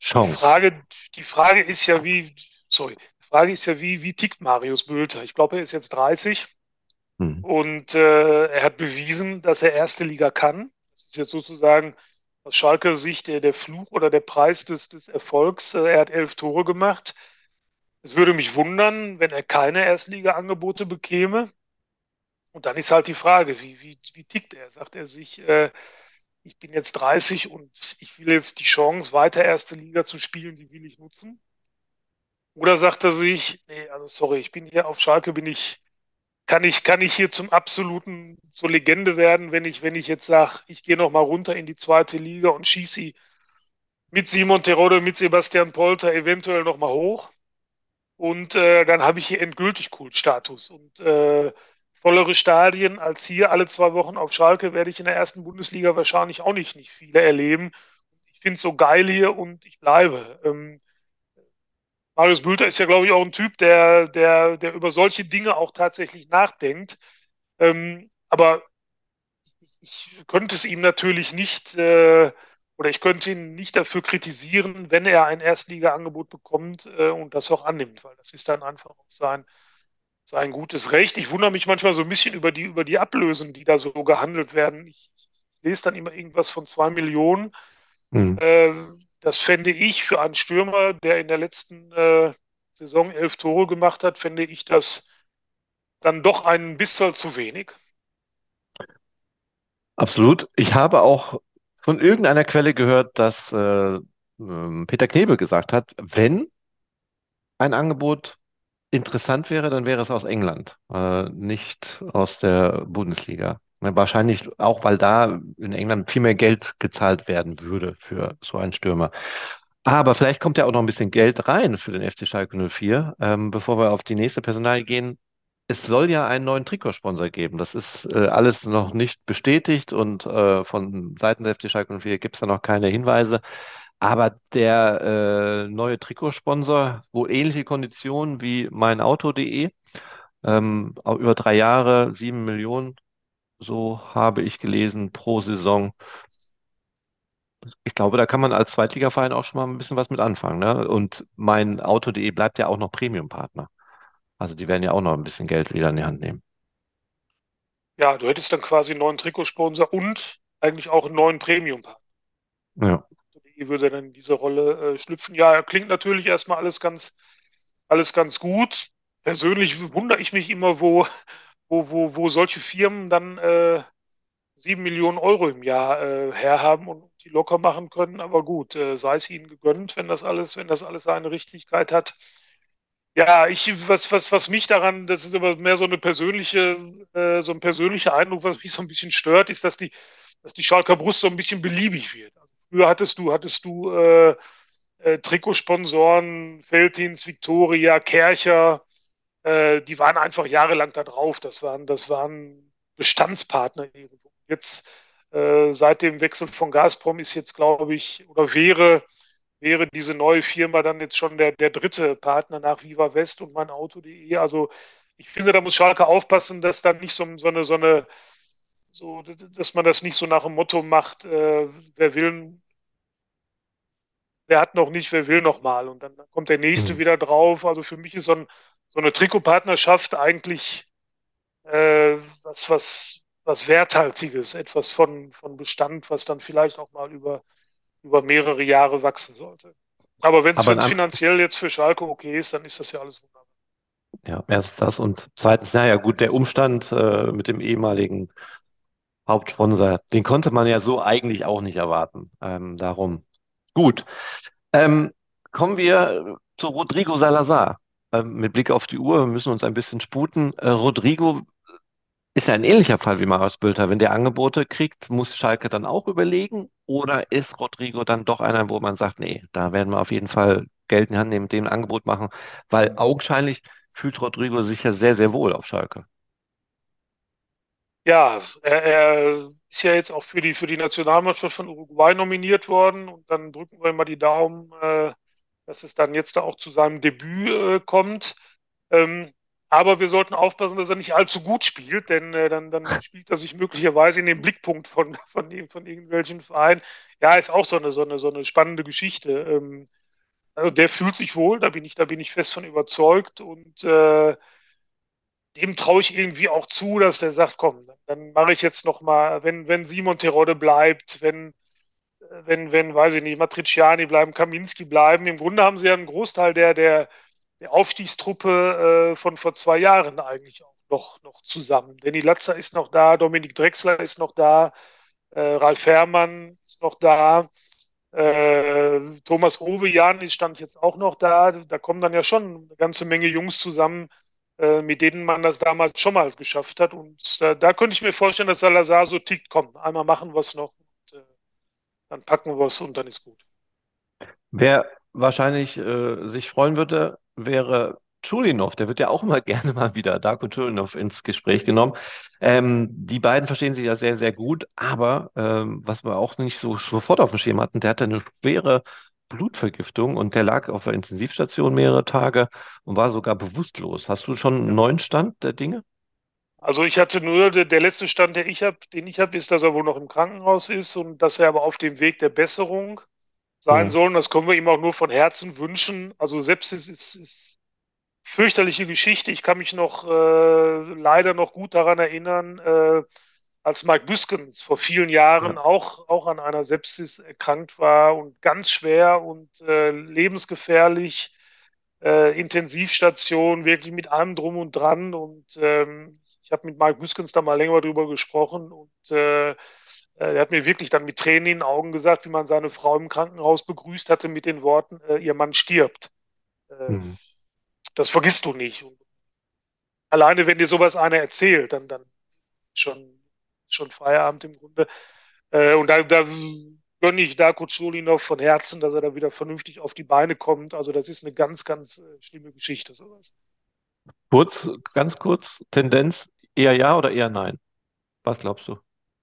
Chance? Die Frage, die Frage ist ja, wie, sorry, die Frage ist ja, wie, wie tickt Marius Bülter? Ich glaube, er ist jetzt 30 hm. und äh, er hat bewiesen, dass er erste Liga kann. Das ist jetzt sozusagen aus Schalke Sicht der, der Fluch oder der Preis des, des Erfolgs. Äh, er hat elf Tore gemacht. Es würde mich wundern, wenn er keine Erstliga-Angebote bekäme. Und dann ist halt die Frage, wie, wie, wie tickt er? Sagt er sich, äh, ich bin jetzt 30 und ich will jetzt die Chance, weiter erste Liga zu spielen, die will ich nutzen? Oder sagt er sich, nee, also sorry, ich bin hier auf Schalke, bin ich, kann ich, kann ich hier zum absoluten, zur Legende werden, wenn ich, wenn ich jetzt sage, ich gehe noch mal runter in die zweite Liga und schieße mit Simon Terodde, mit Sebastian Polter eventuell noch mal hoch. Und äh, dann habe ich hier endgültig Kultstatus. Und äh, vollere Stadien als hier alle zwei Wochen auf Schalke werde ich in der ersten Bundesliga wahrscheinlich auch nicht, nicht viele erleben. Ich finde es so geil hier und ich bleibe. Ähm, Marius Bülter ist ja, glaube ich, auch ein Typ, der, der, der über solche Dinge auch tatsächlich nachdenkt. Ähm, aber ich könnte es ihm natürlich nicht äh, oder ich könnte ihn nicht dafür kritisieren, wenn er ein Erstliga-Angebot bekommt äh, und das auch annimmt, weil das ist dann einfach auch sein, sein gutes Recht. Ich wundere mich manchmal so ein bisschen über die, über die Ablösen, die da so gehandelt werden. Ich, lese dann immer irgendwas von zwei Millionen. Mhm. Äh, das fände ich für einen Stürmer, der in der letzten äh, Saison elf Tore gemacht hat, fände ich das dann doch ein bisschen zu wenig. Absolut. Ich habe auch von irgendeiner Quelle gehört, dass äh, ähm, Peter Knebel gesagt hat, wenn ein Angebot interessant wäre, dann wäre es aus England, äh, nicht aus der Bundesliga. Wahrscheinlich auch, weil da in England viel mehr Geld gezahlt werden würde für so einen Stürmer. Aber vielleicht kommt ja auch noch ein bisschen Geld rein für den FC Schalke 04. Ähm, bevor wir auf die nächste Personalie gehen, es soll ja einen neuen Trikotsponsor geben. Das ist äh, alles noch nicht bestätigt und äh, von Seiten der FC Schalke 04 gibt es da noch keine Hinweise. Aber der äh, neue Trikotsponsor, wohl ähnliche Konditionen wie meinauto.de, ähm, über drei Jahre, sieben Millionen, so habe ich gelesen, pro Saison. Ich glaube, da kann man als Zweitligaverein auch schon mal ein bisschen was mit anfangen. Ne? Und mein Auto.de bleibt ja auch noch Premium-Partner. Also die werden ja auch noch ein bisschen Geld wieder in die Hand nehmen. Ja, du hättest dann quasi einen neuen Trikotsponsor und eigentlich auch einen neuen Premium-Partner. Ja. Die würde dann in diese Rolle äh, schlüpfen. Ja, klingt natürlich erstmal alles ganz, alles ganz gut. Persönlich wundere ich mich immer, wo, wo, wo, wo solche Firmen dann äh, 7 Millionen Euro im Jahr äh, herhaben und die locker machen können. Aber gut, äh, sei es ihnen gegönnt, wenn das alles, wenn das alles seine Richtigkeit hat. Ja, ich, was, was, was mich daran, das ist aber mehr so eine persönliche, äh, so ein persönlicher Eindruck, was mich so ein bisschen stört, ist, dass die, dass die Schalker Brust so ein bisschen beliebig wird. Früher hattest du, hattest du äh, äh, Trikotsponsoren, Feldins, Victoria, Kercher, äh, die waren einfach jahrelang da drauf. Das waren, das waren Bestandspartner irgendwo. Jetzt, äh, seit dem Wechsel von Gazprom ist jetzt, glaube ich, oder wäre wäre diese neue Firma dann jetzt schon der, der dritte Partner nach Viva West und mein Auto.de. Also ich finde, da muss Schalke aufpassen, dass dann nicht so, so eine, so eine, so, dass man das nicht so nach dem Motto macht, äh, wer will, wer hat noch nicht, wer will noch mal. Und dann kommt der nächste mhm. wieder drauf. Also für mich ist so, ein, so eine Trikotpartnerschaft eigentlich äh, was, was, was Werthaltiges, etwas von, von Bestand, was dann vielleicht auch mal über über mehrere Jahre wachsen sollte. Aber wenn es finanziell jetzt für Schalke okay ist, dann ist das ja alles wunderbar. Ja, erst das und zweitens, naja gut, der Umstand äh, mit dem ehemaligen Hauptsponsor, den konnte man ja so eigentlich auch nicht erwarten. Ähm, darum. Gut. Ähm, kommen wir zu Rodrigo Salazar. Ähm, mit Blick auf die Uhr, wir müssen uns ein bisschen sputen. Äh, Rodrigo ist ja ein ähnlicher Fall wie Marius Bülter. Wenn der Angebote kriegt, muss Schalke dann auch überlegen? Oder ist Rodrigo dann doch einer, wo man sagt, nee, da werden wir auf jeden Fall Geld in die Hand nehmen, dem ein Angebot machen? Weil augenscheinlich fühlt Rodrigo sich ja sehr, sehr wohl auf Schalke. Ja, er, er ist ja jetzt auch für die, für die Nationalmannschaft von Uruguay nominiert worden. Und dann drücken wir mal die Daumen, äh, dass es dann jetzt da auch zu seinem Debüt äh, kommt. Ähm, aber wir sollten aufpassen, dass er nicht allzu gut spielt, denn äh, dann, dann [laughs] spielt er sich möglicherweise in den Blickpunkt von, von, von irgendwelchen Vereinen. Ja, ist auch so eine, so eine, so eine spannende Geschichte. Ähm, also der fühlt sich wohl, da bin ich, da bin ich fest von überzeugt und äh, dem traue ich irgendwie auch zu, dass der sagt, komm, dann, mache ich jetzt noch mal, wenn, wenn Simon Terodde bleibt, wenn, wenn, wenn, weiß ich nicht, Matriciani bleiben, Kaminski bleiben. Im Grunde haben sie ja einen Großteil der, der, der Aufstiegstruppe äh, von vor zwei Jahren eigentlich auch noch, noch zusammen. Danny Latzer ist noch da, Dominik Drexler ist noch da, äh, Ralf Herrmann ist noch da, äh, Thomas Ovejan ist stand jetzt auch noch da. Da kommen dann ja schon eine ganze Menge Jungs zusammen, mit denen man das damals schon mal geschafft hat. Und äh, da könnte ich mir vorstellen, dass Salazar so tickt, komm, einmal machen wir es noch, und, äh, dann packen wir es und dann ist gut. Wer wahrscheinlich äh, sich freuen würde, wäre Chulinov, der wird ja auch immer [laughs] gerne mal wieder, Darko Chulinov, ins Gespräch genommen. Ähm, die beiden verstehen sich ja sehr, sehr gut, aber ähm, was wir auch nicht so sofort auf dem Schirm hatten, der hatte eine schwere Blutvergiftung und der lag auf der Intensivstation mehrere Tage und war sogar bewusstlos. Hast du schon einen neuen Stand der Dinge? Also ich hatte nur, der, letzte Stand, der ich hab, den ich habe, ist, dass er wohl noch im Krankenhaus ist und dass er aber auf dem Weg der Besserung sein mhm. sollen. Das können wir ihm auch nur von Herzen wünschen. Also Sepsis ist, ist fürchterliche Geschichte. Ich kann mich noch äh, leider noch gut daran erinnern, äh, als Mike Büskens vor vielen Ja. Jahren auch, auch an einer Sepsis erkrankt war und ganz schwer und äh, lebensgefährlich, äh, Intensivstation, wirklich mit allem drum und dran. Und ähm, ich habe mit Mike Büskens da mal länger drüber gesprochen und äh, äh, er hat mir wirklich dann mit Tränen in den Augen gesagt, wie man seine Frau im Krankenhaus begrüßt hatte mit den Worten, äh, ihr Mann stirbt. Äh, Hm. das vergisst du nicht. Und alleine, wenn dir sowas einer erzählt, dann, dann schon, schon Feierabend im Grunde. Äh, und da, da gönne ich Darko Chulinov von Herzen, dass er da wieder vernünftig auf die Beine kommt. Also das ist eine ganz, ganz äh, schlimme Geschichte, sowas. Kurz, ganz kurz, Tendenz eher ja oder eher nein? Was glaubst du?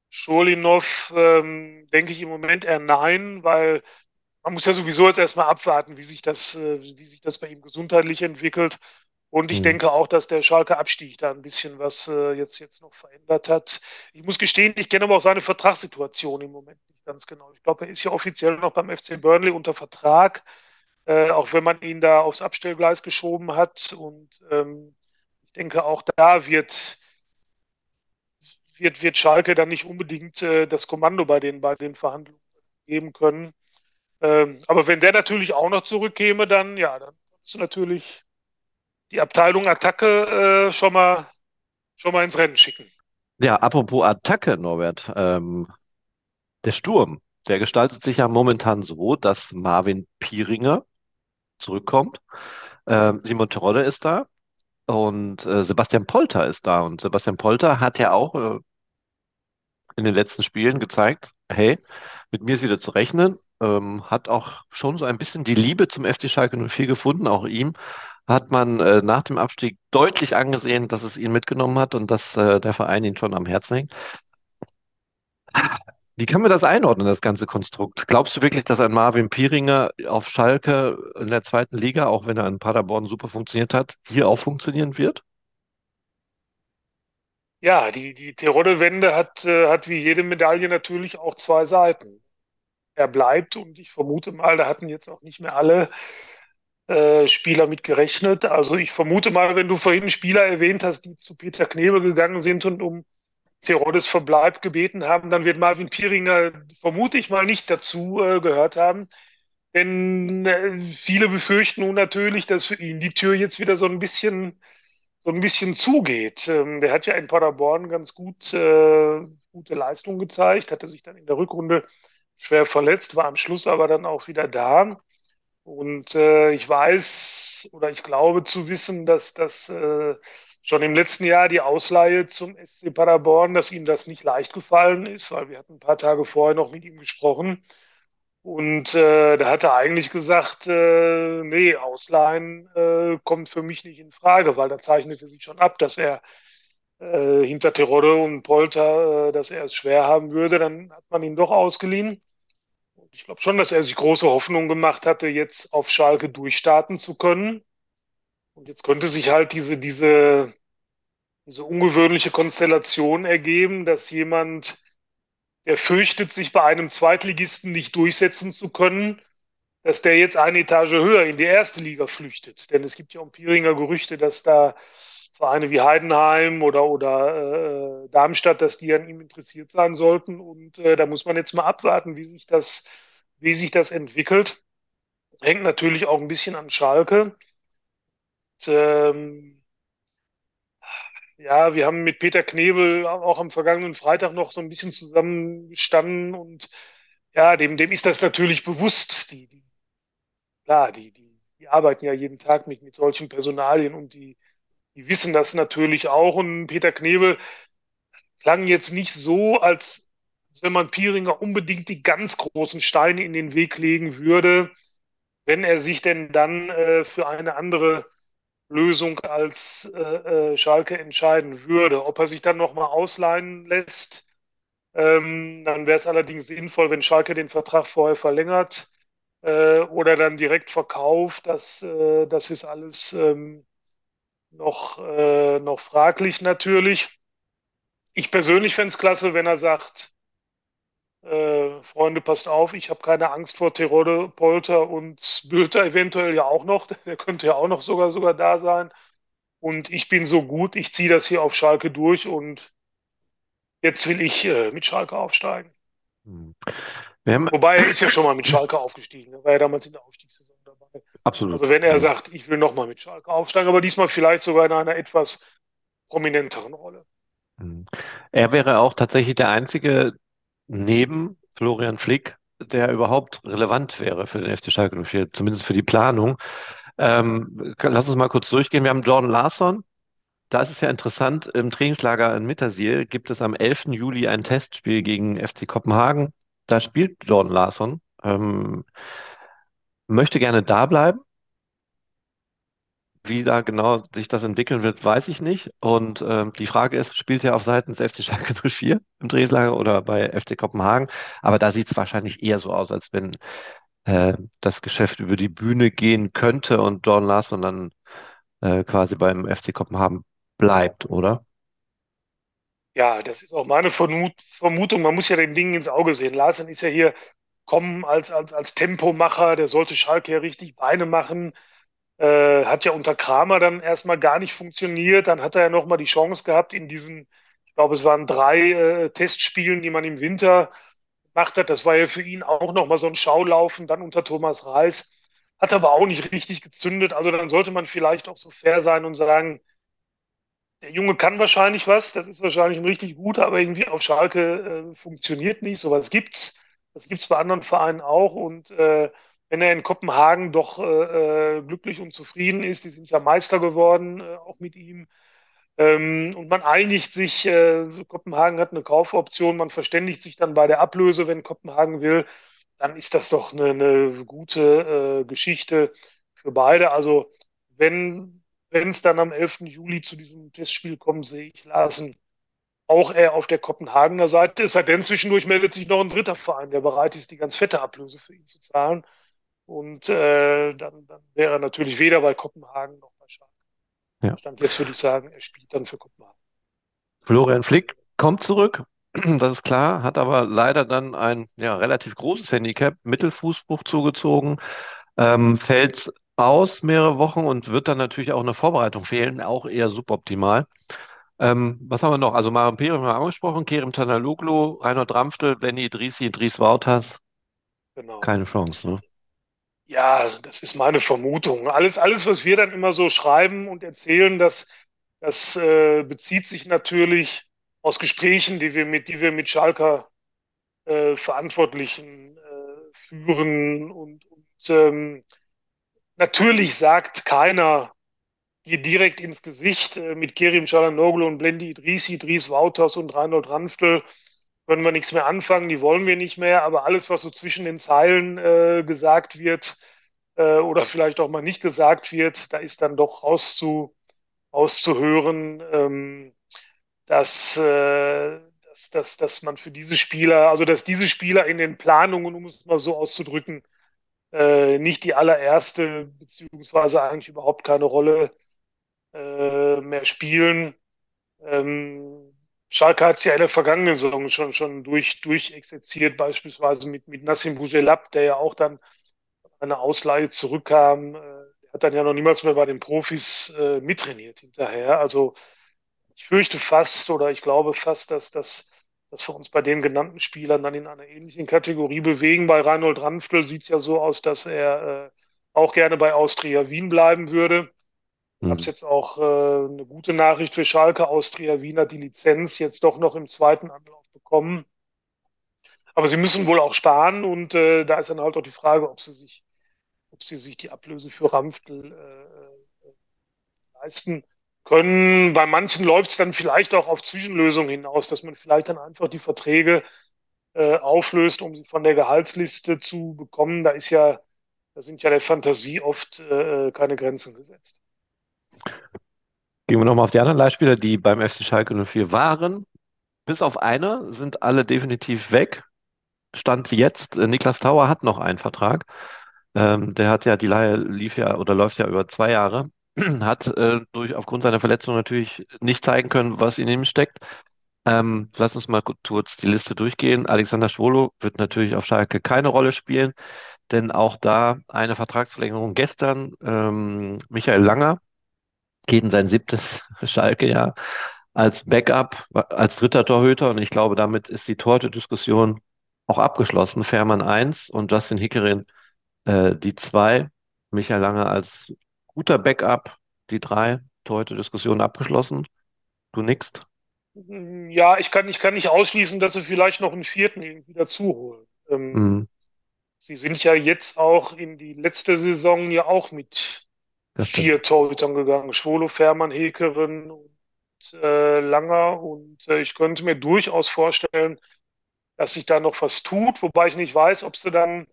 Chulinov, ähm, denke ich im Moment eher nein, weil man muss ja sowieso jetzt erstmal abwarten, wie sich das, äh, wie sich das bei ihm gesundheitlich entwickelt. Und ich Hm. denke auch, dass der Schalke Abstieg da ein bisschen was äh, jetzt, jetzt noch verändert hat. Ich muss gestehen, ich kenne aber auch seine Vertragssituation im Moment nicht ganz genau. Ich glaube, er ist ja offiziell noch beim FC Burnley unter Vertrag, äh, auch wenn man ihn da aufs Abstellgleis geschoben hat. Und ähm, ich denke, auch da wird, wird, wird Schalke dann nicht unbedingt äh, das Kommando bei den, bei den Verhandlungen geben können. Ähm, aber wenn der natürlich auch noch zurückkäme, dann ja, dann ist natürlich die Abteilung Attacke äh, schon mal, schon mal ins Rennen schicken. Ja, apropos Attacke, Norbert. Ähm, der Sturm, der gestaltet sich ja momentan so, dass Marvin Pieringer zurückkommt. Ähm, Simon Terodde ist da und äh, Sebastian Polter ist da. Und Sebastian Polter hat ja auch äh, in den letzten Spielen gezeigt, hey, mit mir ist wieder zu rechnen. Ähm, hat auch schon so ein bisschen die Liebe zum FC Schalke 04 gefunden. Auch ihm hat man äh, nach dem Abstieg deutlich angesehen, dass es ihn mitgenommen hat und dass äh, der Verein ihn schon am Herzen hängt. Wie kann man das einordnen, das ganze Konstrukt? Glaubst du wirklich, dass ein Marvin Pieringer auf Schalke in der zweiten Liga, auch wenn er in Paderborn super funktioniert hat, hier auch funktionieren wird? Ja, die, die Terodde-Wende hat, äh, hat wie jede Medaille natürlich auch zwei Seiten. Er bleibt und ich vermute mal, da hatten jetzt auch nicht mehr alle äh, Spieler mit gerechnet. Also ich vermute mal, wenn du vorhin Spieler erwähnt hast, die zu Peter Knebel gegangen sind und um Teroddes Verbleib gebeten haben, dann wird Marvin Pieringer vermute ich mal nicht dazu äh, gehört haben. Denn äh, viele befürchten nun natürlich, dass für ihn die Tür jetzt wieder so ein bisschen, so ein bisschen zugeht. Ähm, der hat ja in Paderborn ganz gut, äh, gute Leistung gezeigt, hatte sich dann in der Rückrunde schwer verletzt, war am Schluss aber dann auch wieder da. Und äh, ich weiß oder ich glaube zu wissen, dass das äh, schon im letzten Jahr die Ausleihe zum SC Paderborn, dass ihm das nicht leicht gefallen ist, weil wir hatten ein paar Tage vorher noch mit ihm gesprochen. Und äh, da hat er eigentlich gesagt, äh, nee, Ausleihen äh, kommt für mich nicht in Frage, weil da zeichnete sich schon ab, dass er äh, hinter Terodde und Polter, äh, dass er es schwer haben würde. Dann hat man ihn doch ausgeliehen. Ich glaube schon, dass er sich große Hoffnung gemacht hatte, jetzt auf Schalke durchstarten zu können. Und jetzt könnte sich halt diese, diese, diese ungewöhnliche Konstellation ergeben, dass jemand, der fürchtet, sich bei einem Zweitligisten nicht durchsetzen zu können, dass der jetzt eine Etage höher in die erste Liga flüchtet. Denn es gibt ja um Piringer Gerüchte, dass da Vereine wie Heidenheim oder, oder äh, Darmstadt, dass die an ihm interessiert sein sollten. Und äh, da muss man jetzt mal abwarten, wie sich das, wie sich das entwickelt. Hängt natürlich auch ein bisschen an Schalke. Und, ähm, ja, wir haben mit Peter Knebel auch am vergangenen Freitag noch so ein bisschen zusammengestanden und ja, dem, dem ist das natürlich bewusst. Die, die, klar, die, die, die arbeiten ja jeden Tag mit, mit solchen Personalien und die, die wissen das natürlich auch. Und Peter Knebel klang jetzt nicht so, als, als wenn man Pieringer unbedingt die ganz großen Steine in den Weg legen würde, wenn er sich denn dann äh, für eine andere Lösung als äh, äh, Schalke entscheiden würde. Ob er sich dann nochmal ausleihen lässt, ähm, dann wäre es allerdings sinnvoll, wenn Schalke den Vertrag vorher verlängert äh, oder dann direkt verkauft. Das, äh, das ist alles ähm, noch, äh, noch fraglich natürlich. Ich persönlich fände es klasse, wenn er sagt, äh, Freunde, passt auf, ich habe keine Angst vor Terodde, Polter und Bülter eventuell ja auch noch. [laughs] Der könnte ja auch noch sogar, sogar da sein. Und ich bin so gut, ich ziehe das hier auf Schalke durch und jetzt will ich äh, mit Schalke aufsteigen. Hm. Haben, Wobei er ist ja schon mal mit Schalke aufgestiegen. Er war ja damals in der Aufstiegssaison dabei. absolut. Also wenn er sagt, ich will nochmal mit Schalke aufsteigen, aber diesmal vielleicht sogar in einer etwas prominenteren Rolle. Hm. Er wäre auch tatsächlich der einzige neben Florian Flick, der überhaupt relevant wäre für den FC Schalke 04, zumindest für die Planung. Ähm, lass uns mal kurz durchgehen. Wir haben Jordan Larsson. Da ist es ja interessant, im Trainingslager in Mittersiel gibt es am 11. Juli ein Testspiel gegen FC Kopenhagen. Da spielt Jordan Larsson. Ähm, möchte gerne da bleiben. Wie da genau sich das entwickeln wird, weiß ich nicht. Und ähm, die Frage ist, spielt er auf Seiten des FC Schalke 04 im Trainingslager oder bei FC Kopenhagen? Aber da sieht es wahrscheinlich eher so aus, als wenn äh, das Geschäft über die Bühne gehen könnte und Jordan Larsson dann äh, quasi beim FC Kopenhagen bleibt, oder? Ja, das ist auch meine Vermut Vermutung. Man muss ja den Dingen ins Auge sehen. Larsen ist ja hier kommen als, als, als Tempomacher, der sollte Schalke ja richtig Beine machen. Äh, hat ja unter Kramer dann erstmal gar nicht funktioniert. Dann hat er ja nochmal die Chance gehabt in diesen, ich glaube, es waren drei äh, Testspielen, die man im Winter gemacht hat. Das war ja für ihn auch nochmal so ein Schaulaufen, dann unter Thomas Reis. Hat aber auch nicht richtig gezündet. Also dann sollte man vielleicht auch so fair sein und sagen, der Junge kann wahrscheinlich was, das ist wahrscheinlich ein richtig guter, aber irgendwie auf Schalke äh, funktioniert nicht. Sowas gibt's. Das gibt's bei anderen Vereinen auch. Und äh, wenn er in Kopenhagen doch äh, äh, glücklich und zufrieden ist, die sind ja Meister geworden, äh, auch mit ihm. Ähm, und man einigt sich, äh, Kopenhagen hat eine Kaufoption, man verständigt sich dann bei der Ablöse, wenn Kopenhagen will, dann ist das doch eine, eine gute äh, Geschichte für beide. Also wenn es dann am 11. Juli zu diesem Testspiel kommt, sehe ich Larsen auch eher auf der Kopenhagener Seite. Es sei denn, zwischendurch meldet sich noch ein dritter Verein, der bereit ist, die ganz fette Ablöse für ihn zu zahlen. Und äh, dann, dann wäre er natürlich weder bei Kopenhagen noch bei Schalke. Ja. Stand jetzt würde ich sagen, er spielt dann für Kopenhagen. Florian Flick kommt zurück, [clears throat] das ist klar, hat aber leider dann ein ja, relativ großes Handicap, Mittelfußbruch zugezogen, ähm, fällt aus mehrere Wochen und wird dann natürlich auch eine Vorbereitung fehlen, auch eher suboptimal. Ähm, was haben wir noch? Also Maren Peri haben wir angesprochen, Kerim Tanaluglu, Reinhold Ramftel, Benny Idrissi, Dries Wouters, Genau. keine Chance, ne? Ja, das ist meine Vermutung. Alles, alles, was wir dann immer so schreiben und erzählen, das, das äh, bezieht sich natürlich aus Gesprächen, die wir mit, die wir mit Schalker äh, Verantwortlichen äh, führen. Und, und ähm, natürlich sagt keiner dir direkt ins Gesicht äh, mit Kerim Çalhanoğlu und Blendi Idrissi, Dries Wouters und Reinhold Ranftl können wir nichts mehr anfangen, die wollen wir nicht mehr, aber alles, was so zwischen den Zeilen äh, gesagt wird äh, oder vielleicht auch mal nicht gesagt wird, da ist dann doch auszu, auszuhören, ähm, dass, äh, dass, dass, dass man für diese Spieler, also dass diese Spieler in den Planungen, um es mal so auszudrücken, äh, nicht die allererste, beziehungsweise eigentlich überhaupt keine Rolle äh, mehr spielen. Ähm, Schalke hat es ja in der vergangenen Saison schon, schon durch, durchexerziert, beispielsweise mit, mit Nassim Bujelab, der ja auch dann eine Ausleihe zurückkam. Äh, der hat dann ja noch niemals mehr bei den Profis äh, mittrainiert hinterher. Also ich fürchte fast oder ich glaube fast, dass, dass, dass wir uns bei den genannten Spielern dann in einer ähnlichen Kategorie bewegen. Bei Reinhold Ranftl sieht es ja so aus, dass er äh, auch gerne bei Austria Wien bleiben würde. Ich habe Hm. jetzt auch äh, eine gute Nachricht für Schalke. Austria Wien hat die Lizenz jetzt doch noch im zweiten Anlauf bekommen. Aber sie müssen wohl auch sparen und äh, da ist dann halt auch die Frage, ob sie sich, ob sie sich die Ablöse für Ranftl äh, leisten können. Bei manchen läuft es dann vielleicht auch auf Zwischenlösungen hinaus, dass man vielleicht dann einfach die Verträge äh, auflöst, um sie von der Gehaltsliste zu bekommen. Da ist ja, da sind ja der Fantasie oft äh, keine Grenzen gesetzt. Gehen wir nochmal auf die anderen Leihspieler, die beim FC Schalke 04 waren. Bis auf eine sind alle definitiv weg. Stand jetzt, äh, Niklas Tauer hat noch einen Vertrag. Ähm, der hat ja, die Leihe lief ja oder läuft ja über zwei Jahre. [clears throat] Hat äh, durch aufgrund seiner Verletzung natürlich nicht zeigen können, was in ihm steckt. Ähm, lass uns mal kurz die Liste durchgehen. Alexander Schwolo wird natürlich auf Schalke keine Rolle spielen, denn auch da eine Vertragsverlängerung gestern. Ähm, Michael Langer geht in sein siebtes [laughs] Schalke-Jahr. als Backup, als dritter Torhüter. Und ich glaube, damit ist die Torhüter-Diskussion auch abgeschlossen. Fährmann 1 und Justin Hickerin äh, die 2. Michael Lange als guter Backup, die 3. Torhüter-Diskussion abgeschlossen. Du nickst? Ja, ich kann, ich kann nicht ausschließen, dass sie vielleicht noch einen vierten irgendwie dazu holen. Ähm, Mhm, sie sind ja jetzt auch in die letzte Saison ja auch mit das vier Torhütern gegangen. Schwolo, Fährmann, Hekeren und äh, Langer. Und äh, ich könnte mir durchaus vorstellen, dass sich da noch was tut, wobei ich nicht weiß, ob sie dann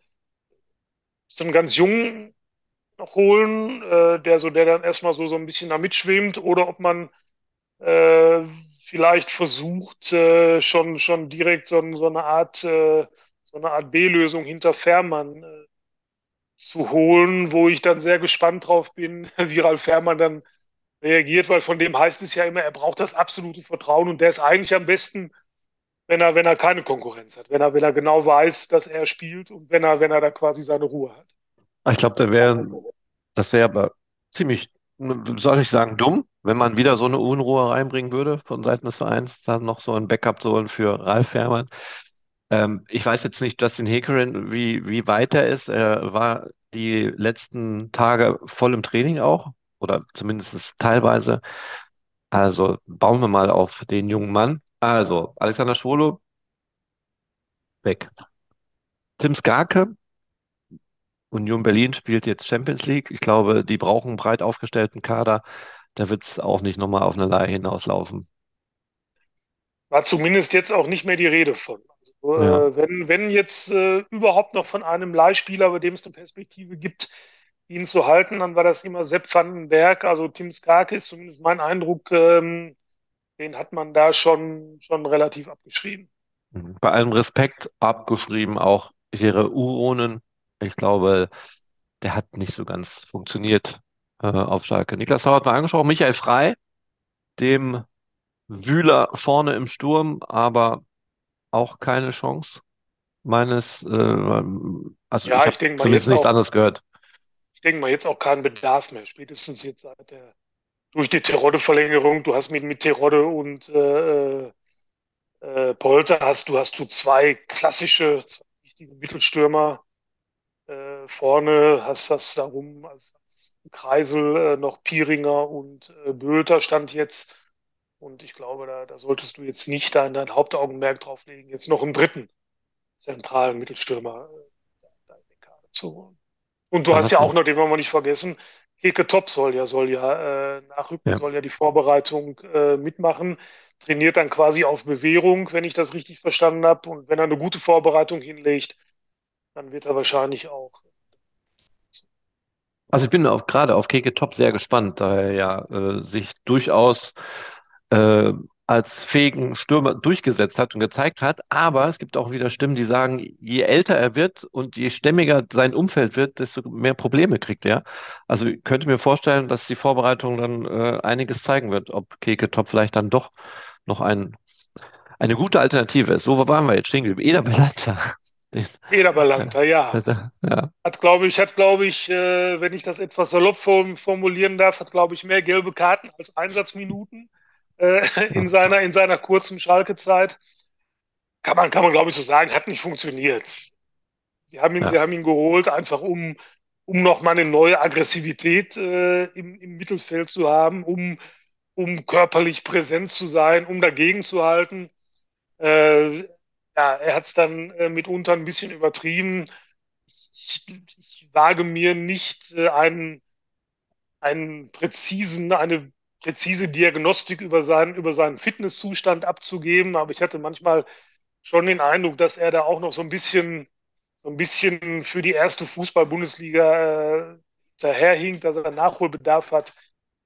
so einen ganz jungen noch holen, äh, der so, der dann erstmal so, so ein bisschen da mitschwimmt, oder ob man äh, vielleicht versucht, äh, schon, schon direkt so, so eine Art, äh, so eine Art B-Lösung hinter Fährmann äh, zu holen, wo ich dann sehr gespannt drauf bin, [laughs] wie Ralf Fährmann dann reagiert, weil von dem heißt es ja immer, er braucht das absolute Vertrauen und der ist eigentlich am besten, wenn er, wenn er keine Konkurrenz hat, wenn er, wenn er genau weiß, dass er spielt und wenn er, wenn er da quasi seine Ruhe hat. Ich glaube, da wäre, das wäre aber ziemlich, soll ich sagen, dumm, wenn man wieder so eine Unruhe reinbringen würde von Seiten des Vereins, dann noch so ein Backup zu holen für Ralf Fährmann. Ähm, ich weiß jetzt nicht, Justin Hickerin, wie, wie weit er ist. Er war die letzten Tage voll im Training auch oder zumindest teilweise. Also bauen wir mal auf den jungen Mann. Also, Alexander Schwolo, weg. Tim Skarke, Union Berlin spielt jetzt Champions League. Ich glaube, die brauchen einen breit aufgestellten Kader. Da wird es auch nicht nochmal auf eine Leihe hinauslaufen. War zumindest jetzt auch nicht mehr die Rede von. Also, Ja. äh, wenn, wenn jetzt äh, überhaupt noch von einem Leihspieler, bei dem es eine Perspektive gibt, ihn zu halten, dann war das immer Sepp van den Berg. Also Tim Skarke ist zumindest mein Eindruck, ähm, den hat man da schon, schon relativ abgeschrieben. Mhm. Bei allem Respekt abgeschrieben auch Jere Uronen. Ich glaube, der hat nicht so ganz funktioniert äh, auf Schalke. Niklas Sauer hat mal angesprochen, Michael Frei, dem Wühler vorne im Sturm, aber auch keine Chance meines, äh, also ich Ja, habe ich denke mal zumindest jetzt nichts auch, anderes gehört. ich denke mal jetzt auch keinen Bedarf mehr. Spätestens jetzt seit der, durch die Terodde-Verlängerung. Du hast mit, mit Terodde und äh, äh, Polter hast du, hast du zwei klassische, zwei wichtige Mittelstürmer. Äh, vorne hast das darum als, als Kreisel äh, noch Pieringer und äh, Bülter stand jetzt. Und ich glaube, da, da solltest du jetzt nicht dein, dein Hauptaugenmerk drauf legen, jetzt noch einen dritten zentralen Mittelstürmer äh, in den Kader zu holen. Und du Dann hast ja auch noch, den wollen wir nicht vergessen, Keke Top soll ja, soll ja äh, nachrücken, ja. soll ja die Vorbereitung äh, mitmachen, trainiert dann quasi auf Bewährung, wenn ich das richtig verstanden habe. Und wenn er eine gute Vorbereitung hinlegt, dann wird er wahrscheinlich auch. Also ich bin auch gerade auf Keke Top sehr gespannt, da er ja äh, sich durchaus äh, als fähigen Stürmer durchgesetzt hat und gezeigt hat. Aber es gibt auch wieder Stimmen, die sagen, je älter er wird und je stämmiger sein Umfeld wird, desto mehr Probleme kriegt er. Also ich könnte mir vorstellen, dass die Vorbereitung dann äh, einiges zeigen wird, ob Keke Top vielleicht dann doch noch ein, eine gute Alternative ist. Wo waren wir jetzt stehen geblieben? Eder Belanda. [laughs] Den, Eder Balanta, ja. [laughs] ja, Hat, glaube ich, hat, glaube ich, äh, wenn ich das etwas salopp form- formulieren darf, hat, glaube ich, mehr gelbe Karten als Einsatzminuten äh, in seiner, in seiner kurzen Schalke-Zeit. Kann man, kann man, glaube ich, so sagen, hat nicht funktioniert. Sie haben ihn, sie ja. haben ihn geholt, einfach um, um nochmal eine neue Aggressivität äh, im, im Mittelfeld zu haben, um, um körperlich präsent zu sein, um dagegen zu halten. Äh, ja, er hat es dann äh, mitunter ein bisschen übertrieben. Ich, ich wage mir nicht äh, einen, einen präzisen, eine präzise Diagnostik über seinen, über seinen Fitnesszustand abzugeben, aber ich hatte manchmal schon den Eindruck, dass er da auch noch so ein bisschen, so ein bisschen für die erste Fußball-Bundesliga äh, daherhinkt, dass er Nachholbedarf hat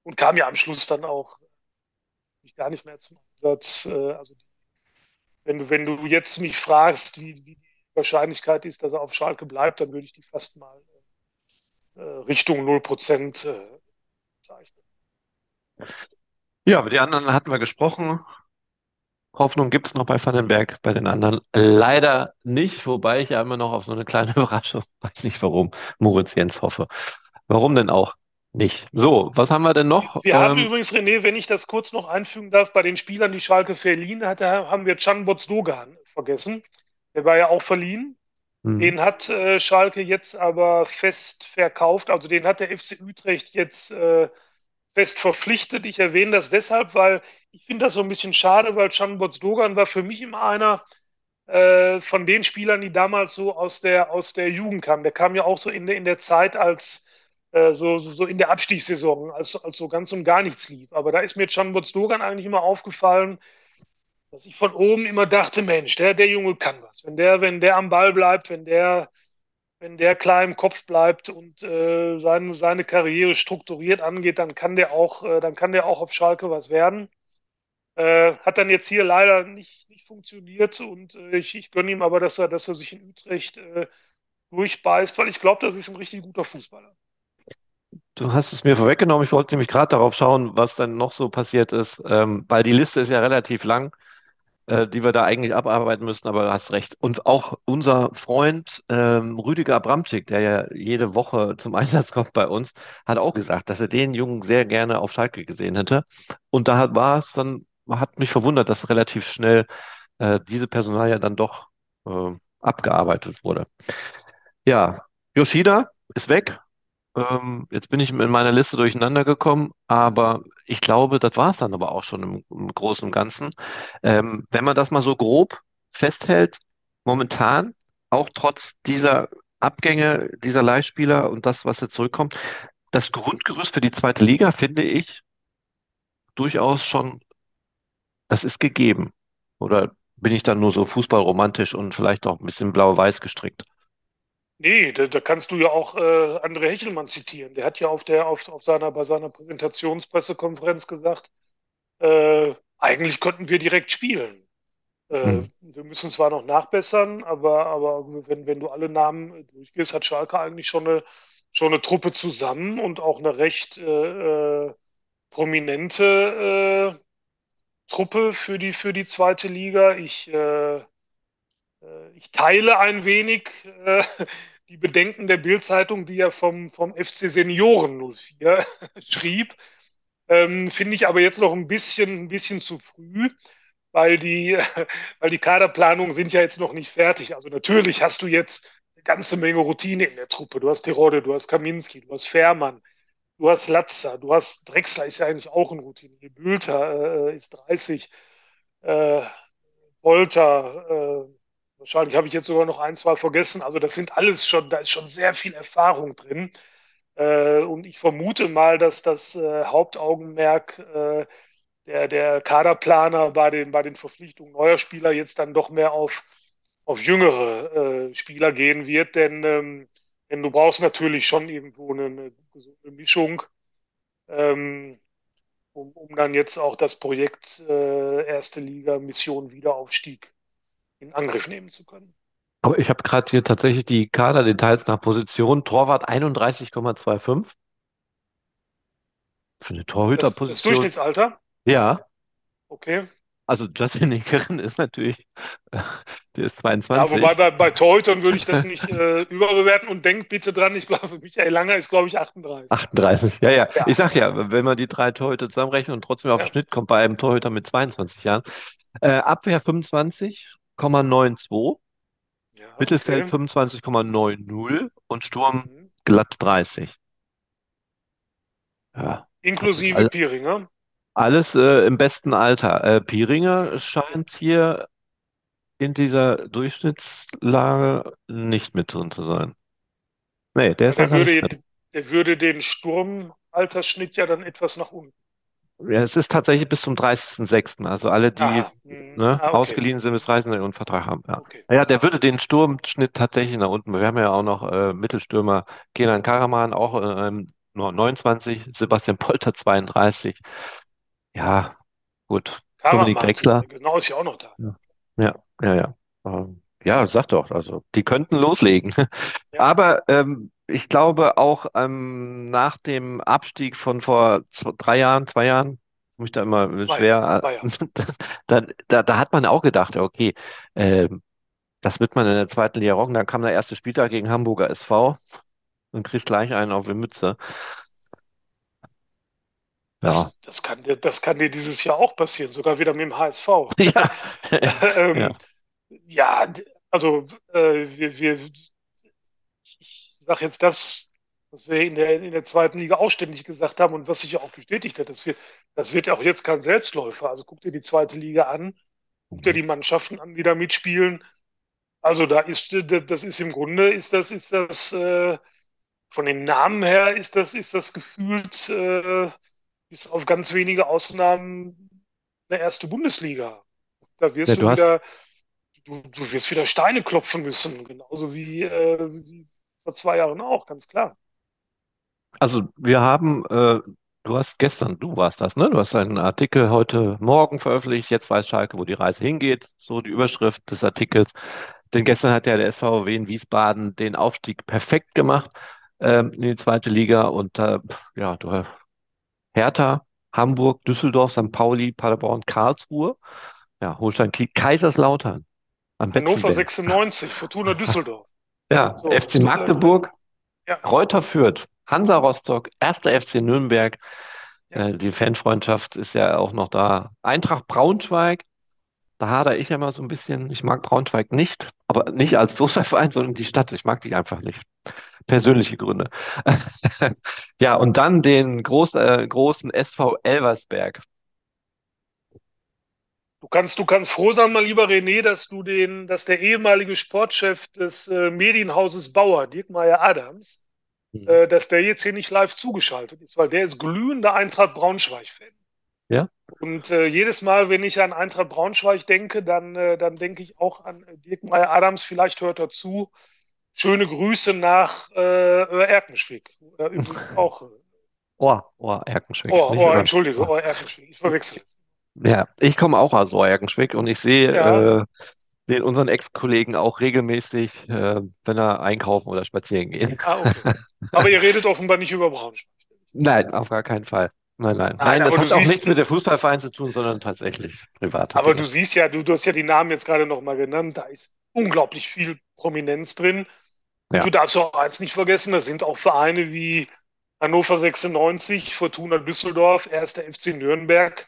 und kam ja am Schluss dann auch gar nicht mehr zum Einsatz. Äh, also wenn du, wenn du jetzt mich fragst, wie, wie die Wahrscheinlichkeit ist, dass er auf Schalke bleibt, dann würde ich die fast mal äh, Richtung 0% äh, zeichnen. Ja, über die anderen hatten wir gesprochen. Hoffnung gibt es noch bei Vandenberg, bei den anderen leider nicht, wobei ich ja immer noch auf so eine kleine [laughs] Überraschung, weiß nicht warum, Moritz Jens hoffe. Warum denn auch? nicht. So, was haben wir denn noch? Wir haben Ähm, übrigens, René, wenn ich das kurz noch einfügen darf, bei den Spielern, die Schalke verliehen hatte, haben wir Can Bozdogan vergessen. Der war ja auch verliehen. hm. Den hat äh, Schalke jetzt aber fest verkauft. Also den hat der FC Utrecht jetzt äh, fest verpflichtet. Ich erwähne das deshalb, weil ich finde das so ein bisschen schade, weil Can Bozdogan war für mich immer einer äh, von den Spielern, die damals so aus der, aus der Jugend kamen. Der kam ja auch so in der, in der Zeit als äh, so, so, so in der Abstiegssaison, als, als so ganz und gar nichts lief. Aber da ist mir Can Bozdogan eigentlich immer aufgefallen, dass ich von oben immer dachte, Mensch, der, der Junge kann was. Wenn der, wenn der am Ball bleibt, wenn der, wenn der klar im Kopf bleibt und äh, seine, seine Karriere strukturiert angeht, dann kann der auch, äh, dann kann der auch auf Schalke was werden. Äh, hat dann jetzt hier leider nicht, nicht funktioniert und äh, ich, ich gönne ihm aber, dass er, dass er sich in Utrecht äh, durchbeißt, weil ich glaube, das ist ein richtig guter Fußballer. Du hast es mir vorweggenommen. Ich wollte nämlich gerade darauf schauen, was dann noch so passiert ist, ähm, weil die Liste ist ja relativ lang, äh, die wir da eigentlich abarbeiten müssen, aber du hast recht. Und auch unser Freund ähm, Rüdiger Abramczyk, der ja jede Woche zum [laughs] Einsatz kommt bei uns, hat auch gesagt, dass er den Jungen sehr gerne auf Schalke gesehen hätte. Und da war es dann, hat mich verwundert, dass relativ schnell äh, diese Personalie dann doch äh, abgearbeitet wurde. Ja, Yoshida ist weg. Ähm, jetzt bin ich in meiner Liste durcheinander gekommen, aber ich glaube, das war es dann aber auch schon im, im Großen und Ganzen. Ähm, wenn man das mal so grob festhält, momentan, auch trotz dieser Abgänge, dieser Leihspieler und das, was jetzt zurückkommt, das Grundgerüst für die zweite Liga finde ich durchaus schon, das ist gegeben. Oder bin ich dann nur so fußballromantisch und vielleicht auch ein bisschen blau-weiß gestrickt? Nee, da, da kannst du ja auch äh, André Hechelmann zitieren. Der hat ja auf der, auf, auf seiner, bei seiner Präsentationspressekonferenz gesagt, äh, eigentlich könnten wir direkt spielen. Äh, Hm. wir müssen zwar noch nachbessern, aber, aber wenn, wenn du alle Namen durchgehst, hat Schalke eigentlich schon eine, schon eine Truppe zusammen und auch eine recht äh, äh, prominente äh, Truppe für die, für die zweite Liga. Ich, äh, ich teile ein wenig äh, die Bedenken der Bild-Zeitung, die ja vom, vom FC Senioren 04 [laughs] schrieb. Ähm, finde ich aber jetzt noch ein bisschen, ein bisschen zu früh, weil die, [laughs] weil die Kaderplanungen sind ja jetzt noch nicht fertig. Also natürlich hast du jetzt eine ganze Menge Routine in der Truppe. Du hast Terodde, du hast Kaminski, du hast Fährmann, du hast Latza, du hast Drexler ist ja eigentlich auch ein Routinier. Bülter äh, ist 30, äh, Polter, äh, wahrscheinlich habe ich jetzt sogar noch ein, zwei vergessen. Also das sind alles schon, da ist schon sehr viel Erfahrung drin. Äh, und ich vermute mal, dass das äh, Hauptaugenmerk äh, der, der Kaderplaner bei den, bei den Verpflichtungen neuer Spieler jetzt dann doch mehr auf, auf jüngere äh, Spieler gehen wird. Denn, ähm, denn du brauchst natürlich schon irgendwo eine, eine gesunde Mischung, ähm, um, um dann jetzt auch das Projekt äh, Erste Liga Mission Wiederaufstieg in Angriff nehmen zu können. Aber ich habe gerade hier tatsächlich die Kaderdetails nach Position. Torwart 31,25 für eine Das, das Torhüterposition. Durchschnittsalter, Ja, okay. also Justin Linken ist natürlich, [laughs] der ist Ja, wobei 22, bei, bei Torhütern würde ich das nicht äh, überbewerten und denkt bitte dran, ich glaube, Michael Langer ist, glaube ich, 38. 38. Ja, ja. Ja, Ich sag ja, wenn man die drei Torhüter zusammenrechnet und trotzdem auf den ja. Schnitt kommt bei einem Torhüter mit 22 Jahren. Äh, Abwehr 25,92, Ja, Mittelfeld okay. 25,90 und Sturm Mhm. glatt 30. Ja, Inklusive all, Pieringer. alles äh, im besten Alter. Äh, Pieringer scheint hier in dieser Durchschnittslage nicht mit drin zu sein. Nee, der ist der gar nicht würde, drin. der würde den Sturmaltersschnitt ja dann etwas nach unten. Ja, es ist tatsächlich bis zum 30.06. Also alle, die. Mhm. ne, Ah, okay. ausgeliehen sind bis 30. und Vertrag haben. Ja. Okay. Ja, der würde den Sturmschnitt tatsächlich nach unten. Wir haben ja auch noch äh, Mittelstürmer Kenan Karaman, auch ähm, nur 29, Sebastian Polter 32. Ja, gut. Dominik Karaman, Drexler. genau, ist ja auch noch da. Ja, ja, ja. Ja, ähm, ja sag doch, also die könnten loslegen. Ja. Aber ähm, ich glaube auch ähm, nach dem Abstieg von vor zwei, drei Jahren, zwei Jahren, mich da immer Zwei, schwer, zwei Jahre. [laughs] da, da, da hat man auch gedacht, okay, ähm, das wird man in der zweiten Liga rocken. Dann kam der erste Spieltag gegen Hamburger SV und kriegst gleich einen auf die Mütze. Ja, Das, das kann dir, das kann dir dieses Jahr auch passieren, sogar wieder mit dem HSV. [laughs] ja, [laughs] Ähm, ja. ja, also äh, wir, wir, sage jetzt das, was wir in der, in der zweiten Liga auch ständig gesagt haben und was sich ja auch bestätigt hat. Das wird, das wird ja auch jetzt kein Selbstläufer. Also guck dir die zweite Liga an, guck dir Mhm. die Mannschaften an, die da mitspielen. Also da ist, das ist im Grunde, ist das, ist das, äh, von den Namen her ist das, ist das gefühlt, äh, bis auf ganz wenige Ausnahmen eine erste Bundesliga. Da Ja, wirst du du hast, wieder, du, du wirst wieder Steine klopfen müssen, genauso wie, äh, wie vor zwei Jahren auch, ganz klar. also wir haben, äh, du hast gestern, du warst das, ne? Du hast einen Artikel heute Morgen veröffentlicht, jetzt weiß Schalke, wo die Reise hingeht, so die Überschrift des Artikels. Denn gestern hat ja der SVW in Wiesbaden den Aufstieg perfekt gemacht, ähm, in die zweite Liga und äh, ja, du Hertha, Hamburg, Düsseldorf, St. Pauli, Paderborn, Karlsruhe, ja, Holstein Kaiserslautern Hannover Betzenberg. 96, Fortuna Düsseldorf. Ja, So, FC Magdeburg, ja, Greuther Fürth, Hansa Rostock, 1. FC Nürnberg, ja. äh, die Fanfreundschaft ist ja auch noch da. Eintracht Braunschweig, da hadere ich ja mal so ein bisschen. Ich mag Braunschweig nicht, aber nicht als Fußballverein, [laughs] sondern die Stadt. Ich mag die einfach nicht. Persönliche Gründe. [laughs] Ja, und dann den groß, äh, großen SV Elversberg. Du kannst, du kannst froh sein, mein lieber René, dass du den, dass der ehemalige Sportchef des äh, Medienhauses Bauer, Dirk Adams, Mhm. äh, dass der jetzt hier nicht live zugeschaltet ist, weil der ist glühender Eintracht Braunschweig-Fan. Ja, Und äh, jedes Mal, wenn ich an Eintracht Braunschweig denke, dann, äh, dann denke ich auch an äh, Dirk Adams. Vielleicht hört er zu. Schöne Grüße nach äh, Erkenschwick. Oder übrigens [laughs] auch. Äh, oh, oh, Erkenschwick, oh, nicht oh, oder? entschuldige, Oh. oh, Erkenschwick. Ich verwechsel es. Ja, ich komme auch aus Erkenschwick und ich sehe Ja, äh, den unseren Ex-Kollegen auch regelmäßig, äh, wenn er einkaufen oder spazieren geht. ah, okay. Aber ihr redet offenbar nicht über Braunschweig. Nein, auf gar keinen Fall. Nein, nein. Nein, Nein, das aber hat auch siehst, nichts mit der Fußballverein zu tun, sondern tatsächlich private aber du Dinge. siehst ja, du, du hast ja die Namen jetzt gerade nochmal genannt, da ist unglaublich viel Prominenz drin. Und du Ja, darfst auch eins nicht vergessen, das sind auch Vereine wie Hannover 96, Fortuna Düsseldorf, 1. FC Nürnberg.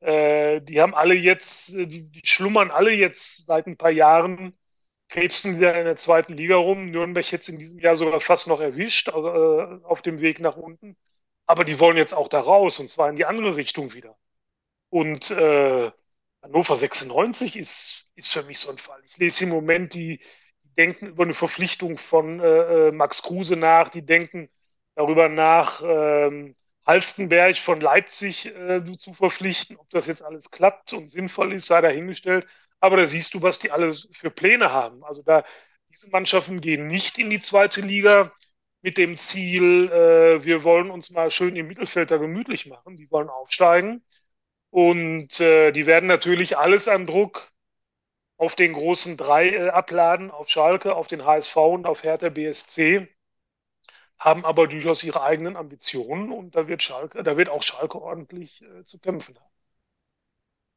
Äh, die haben alle jetzt, äh, die, die schlummern alle jetzt seit ein paar Jahren, krebsen wieder in der zweiten Liga rum. Nürnberg jetzt in diesem Jahr sogar fast noch erwischt, äh, auf dem Weg nach unten. Aber die wollen jetzt auch da raus, und zwar in die andere Richtung wieder. Und äh, Hannover 96 ist, ist für mich so ein Fall. Ich lese im Moment, die, die denken über eine Verpflichtung von äh, äh, Max Kruse nach, die denken darüber nach, ähm, Halstenberg von Leipzig äh, zu verpflichten. Ob das jetzt alles klappt und sinnvoll ist, sei dahingestellt. Aber da siehst du, was die alle für Pläne haben. Also da, diese Mannschaften gehen nicht in die zweite Liga mit dem Ziel, äh, wir wollen uns mal schön im Mittelfeld da gemütlich machen. Die wollen aufsteigen. Und äh, die werden natürlich alles an Druck auf den großen drei äh, abladen, auf Schalke, auf den HSV und auf Hertha BSC, haben aber durchaus ihre eigenen Ambitionen und da wird Schalke, da wird auch Schalke ordentlich äh, zu kämpfen haben.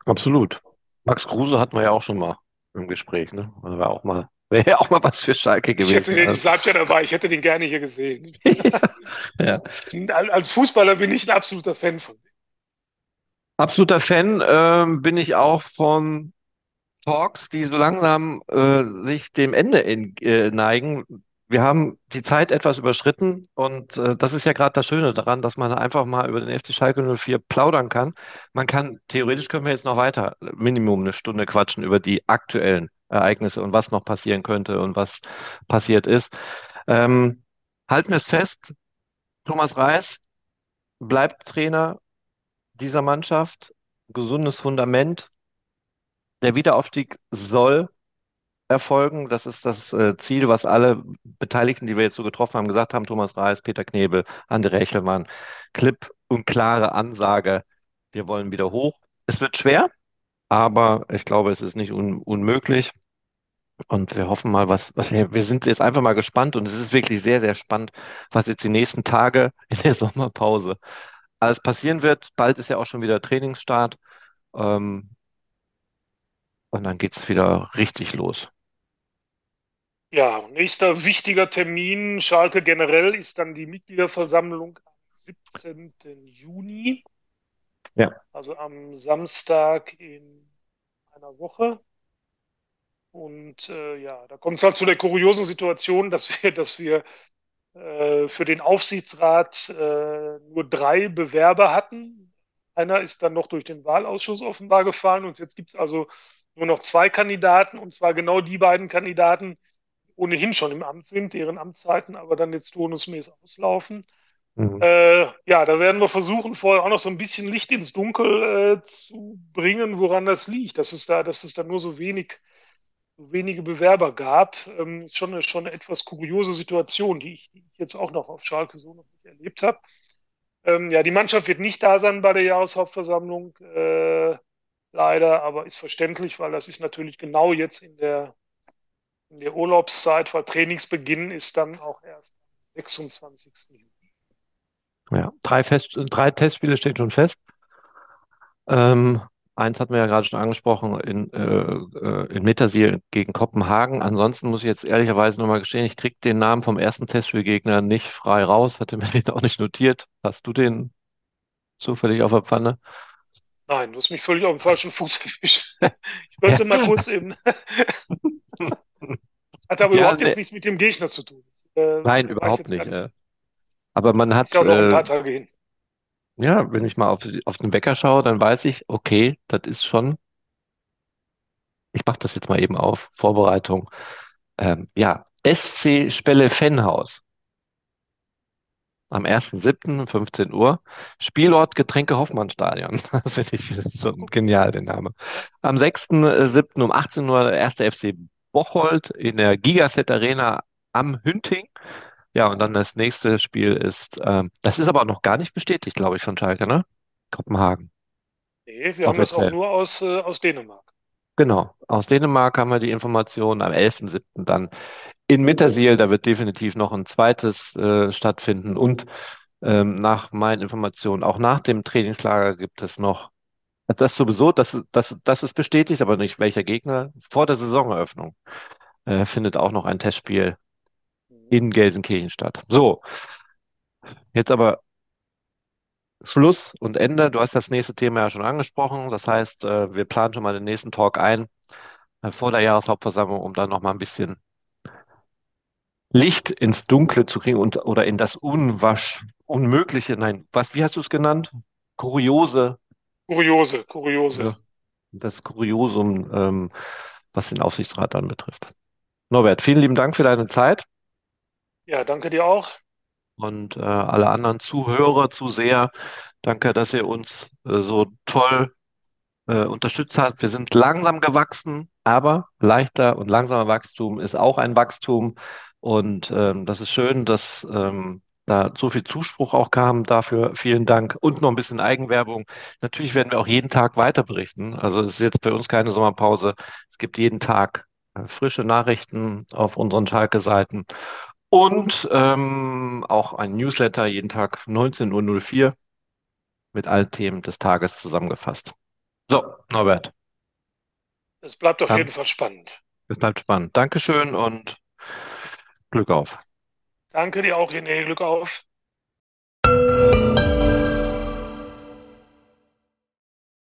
absolut. Max Kruse hatten wir ja auch schon mal im Gespräch, ne? Also wäre auch mal, [laughs] wäre ja auch mal was für Schalke Ich hätte gewesen. den, Also, ich bleib ja dabei, ich hätte den gerne hier gesehen. [laughs] ja. Als Fußballer bin ich ein absoluter Fan von dem. Absoluter Fan ähm, bin ich auch von Talks, die so langsam äh, sich dem Ende in, äh, neigen. Wir haben die Zeit etwas überschritten und äh, das ist ja gerade das Schöne daran, dass man einfach mal über den FC Schalke 04 plaudern kann. Man kann, theoretisch können wir jetzt noch weiter, Minimum eine Stunde quatschen über die aktuellen Ereignisse und was noch passieren könnte und was passiert ist. Ähm, halten wir es fest, Thomas Reis bleibt Trainer dieser Mannschaft, gesundes Fundament. Der Wiederaufstieg soll erfolgen. Das ist das äh, Ziel, was alle Beteiligten, die wir jetzt so getroffen haben, gesagt haben. Thomas Reis, Peter Knebel, André Rechelmann. Klipp und klare Ansage. Wir wollen wieder hoch. Es wird schwer, aber ich glaube, es ist nicht un unmöglich. Und wir hoffen mal, was, was, wir sind jetzt einfach mal gespannt und es ist wirklich sehr, sehr spannend, was jetzt die nächsten Tage in der Sommerpause alles passieren wird. Bald ist ja auch schon wieder Trainingsstart. Ähm, und dann geht es wieder richtig los. Ja, nächster wichtiger Termin, Schalke generell, ist dann die Mitgliederversammlung am 17. Juni. Ja. Also am Samstag in einer Woche. Und äh, ja, da kommt es halt zu der kuriosen Situation, dass wir, dass wir äh, für den Aufsichtsrat äh, nur drei Bewerber hatten. Einer ist dann noch durch den Wahlausschuss offenbar gefallen und jetzt gibt es also nur noch zwei Kandidaten und zwar genau die beiden Kandidaten, ohnehin schon im Amt sind, deren Amtszeiten aber dann jetzt turnusmäßig auslaufen. Mhm. Äh, ja, da werden wir versuchen, vorher auch noch so ein bisschen Licht ins Dunkel äh, zu bringen, woran das liegt, dass es da, dass es da nur so wenig so wenige Bewerber gab. Ähm, ist schon eine, schon eine etwas kuriose Situation, die ich, die ich jetzt auch noch auf Schalke so noch nicht erlebt habe. Ähm, ja, die Mannschaft wird nicht da sein bei der Jahreshauptversammlung, äh, leider, aber ist verständlich, weil das ist natürlich genau jetzt in der, in der Urlaubszeit, weil Trainingsbeginn ist dann auch erst am 26. Juni. Ja, drei, Fest, drei Testspiele stehen schon fest. Ähm, eins hatten wir ja gerade schon angesprochen, in, äh, äh, in Mittersiel gegen Kopenhagen. Ansonsten muss ich jetzt ehrlicherweise nochmal gestehen, ich kriege den Namen vom ersten Testspielgegner nicht frei raus, hatte mir [laughs] den auch nicht notiert. Hast du den zufällig auf der Pfanne? Nein, du hast mich völlig auf den falschen Fuß erwischt. Ich könnte [laughs] mal kurz eben. [laughs] [laughs] Hat aber Ja, überhaupt ne- jetzt nichts mit dem Gegner zu tun. Äh, Nein, ich überhaupt nicht. gar äh. Aber man hat, ja auch noch ein äh, paar Tage hin. ja, wenn ich mal auf, auf den Wecker schaue, dann weiß ich, okay, das ist schon, ich mache das jetzt mal eben auf, Vorbereitung. Ähm, ja, SC Spelle-Fennhaus am 1.7. um 15 Uhr. Spielort Getränke Hoffmann-Stadion. [laughs] Das finde ich schon genial, den Name. Am 6.7. um 18 Uhr der erste FC Bocholt in der Gigaset Arena am Hünting. Ja, und dann das nächste Spiel ist, ähm, das ist aber noch gar nicht bestätigt, glaube ich, von Schalke, ne? Kopenhagen. Nee, wir haben das auch nur aus, äh, aus Dänemark. Genau. Aus Dänemark haben wir die Informationen am 11.7. dann in Mittersiel. Da wird definitiv noch ein zweites äh, stattfinden. Und ähm, nach meinen Informationen, auch nach dem Trainingslager gibt es noch, das sowieso, das, das, das ist bestätigt, aber nicht welcher Gegner. Vor der Saisoneröffnung äh, findet auch noch ein Testspiel in Gelsenkirchen statt. So, jetzt aber Schluss und Ende. Du hast das nächste Thema ja schon angesprochen. Das heißt, äh, wir planen schon mal den nächsten Talk ein äh, vor der Jahreshauptversammlung, um dann noch mal ein bisschen Licht ins Dunkle zu kriegen und oder in das Unwasch, Unmögliche. Nein, was, wie hast du es genannt? Kuriose, Kuriose, kuriose. ja, das Kuriosum, ähm, was den Aufsichtsrat dann betrifft. Norbert, vielen lieben Dank für deine Zeit Ja, danke dir auch. und äh, alle anderen Zuhörer, Zuseher. Danke, dass ihr uns äh, so toll äh, unterstützt habt. Wir sind langsam gewachsen, aber leichter und langsamer Wachstum ist auch ein Wachstum. Und ähm, das ist schön, dass ähm, da so viel Zuspruch auch kam. Dafür vielen Dank und noch ein bisschen Eigenwerbung. Natürlich werden wir auch jeden Tag weiter berichten. Also es ist jetzt bei uns keine Sommerpause. Es gibt jeden Tag äh, frische Nachrichten auf unseren Schalke-Seiten und ähm, auch ein Newsletter jeden Tag 19.04 Uhr mit allen Themen des Tages zusammengefasst. So, Norbert, Es bleibt auf dann jeden Fall spannend. es bleibt spannend. Dankeschön und Glück auf. Danke dir auch, René. Glück auf.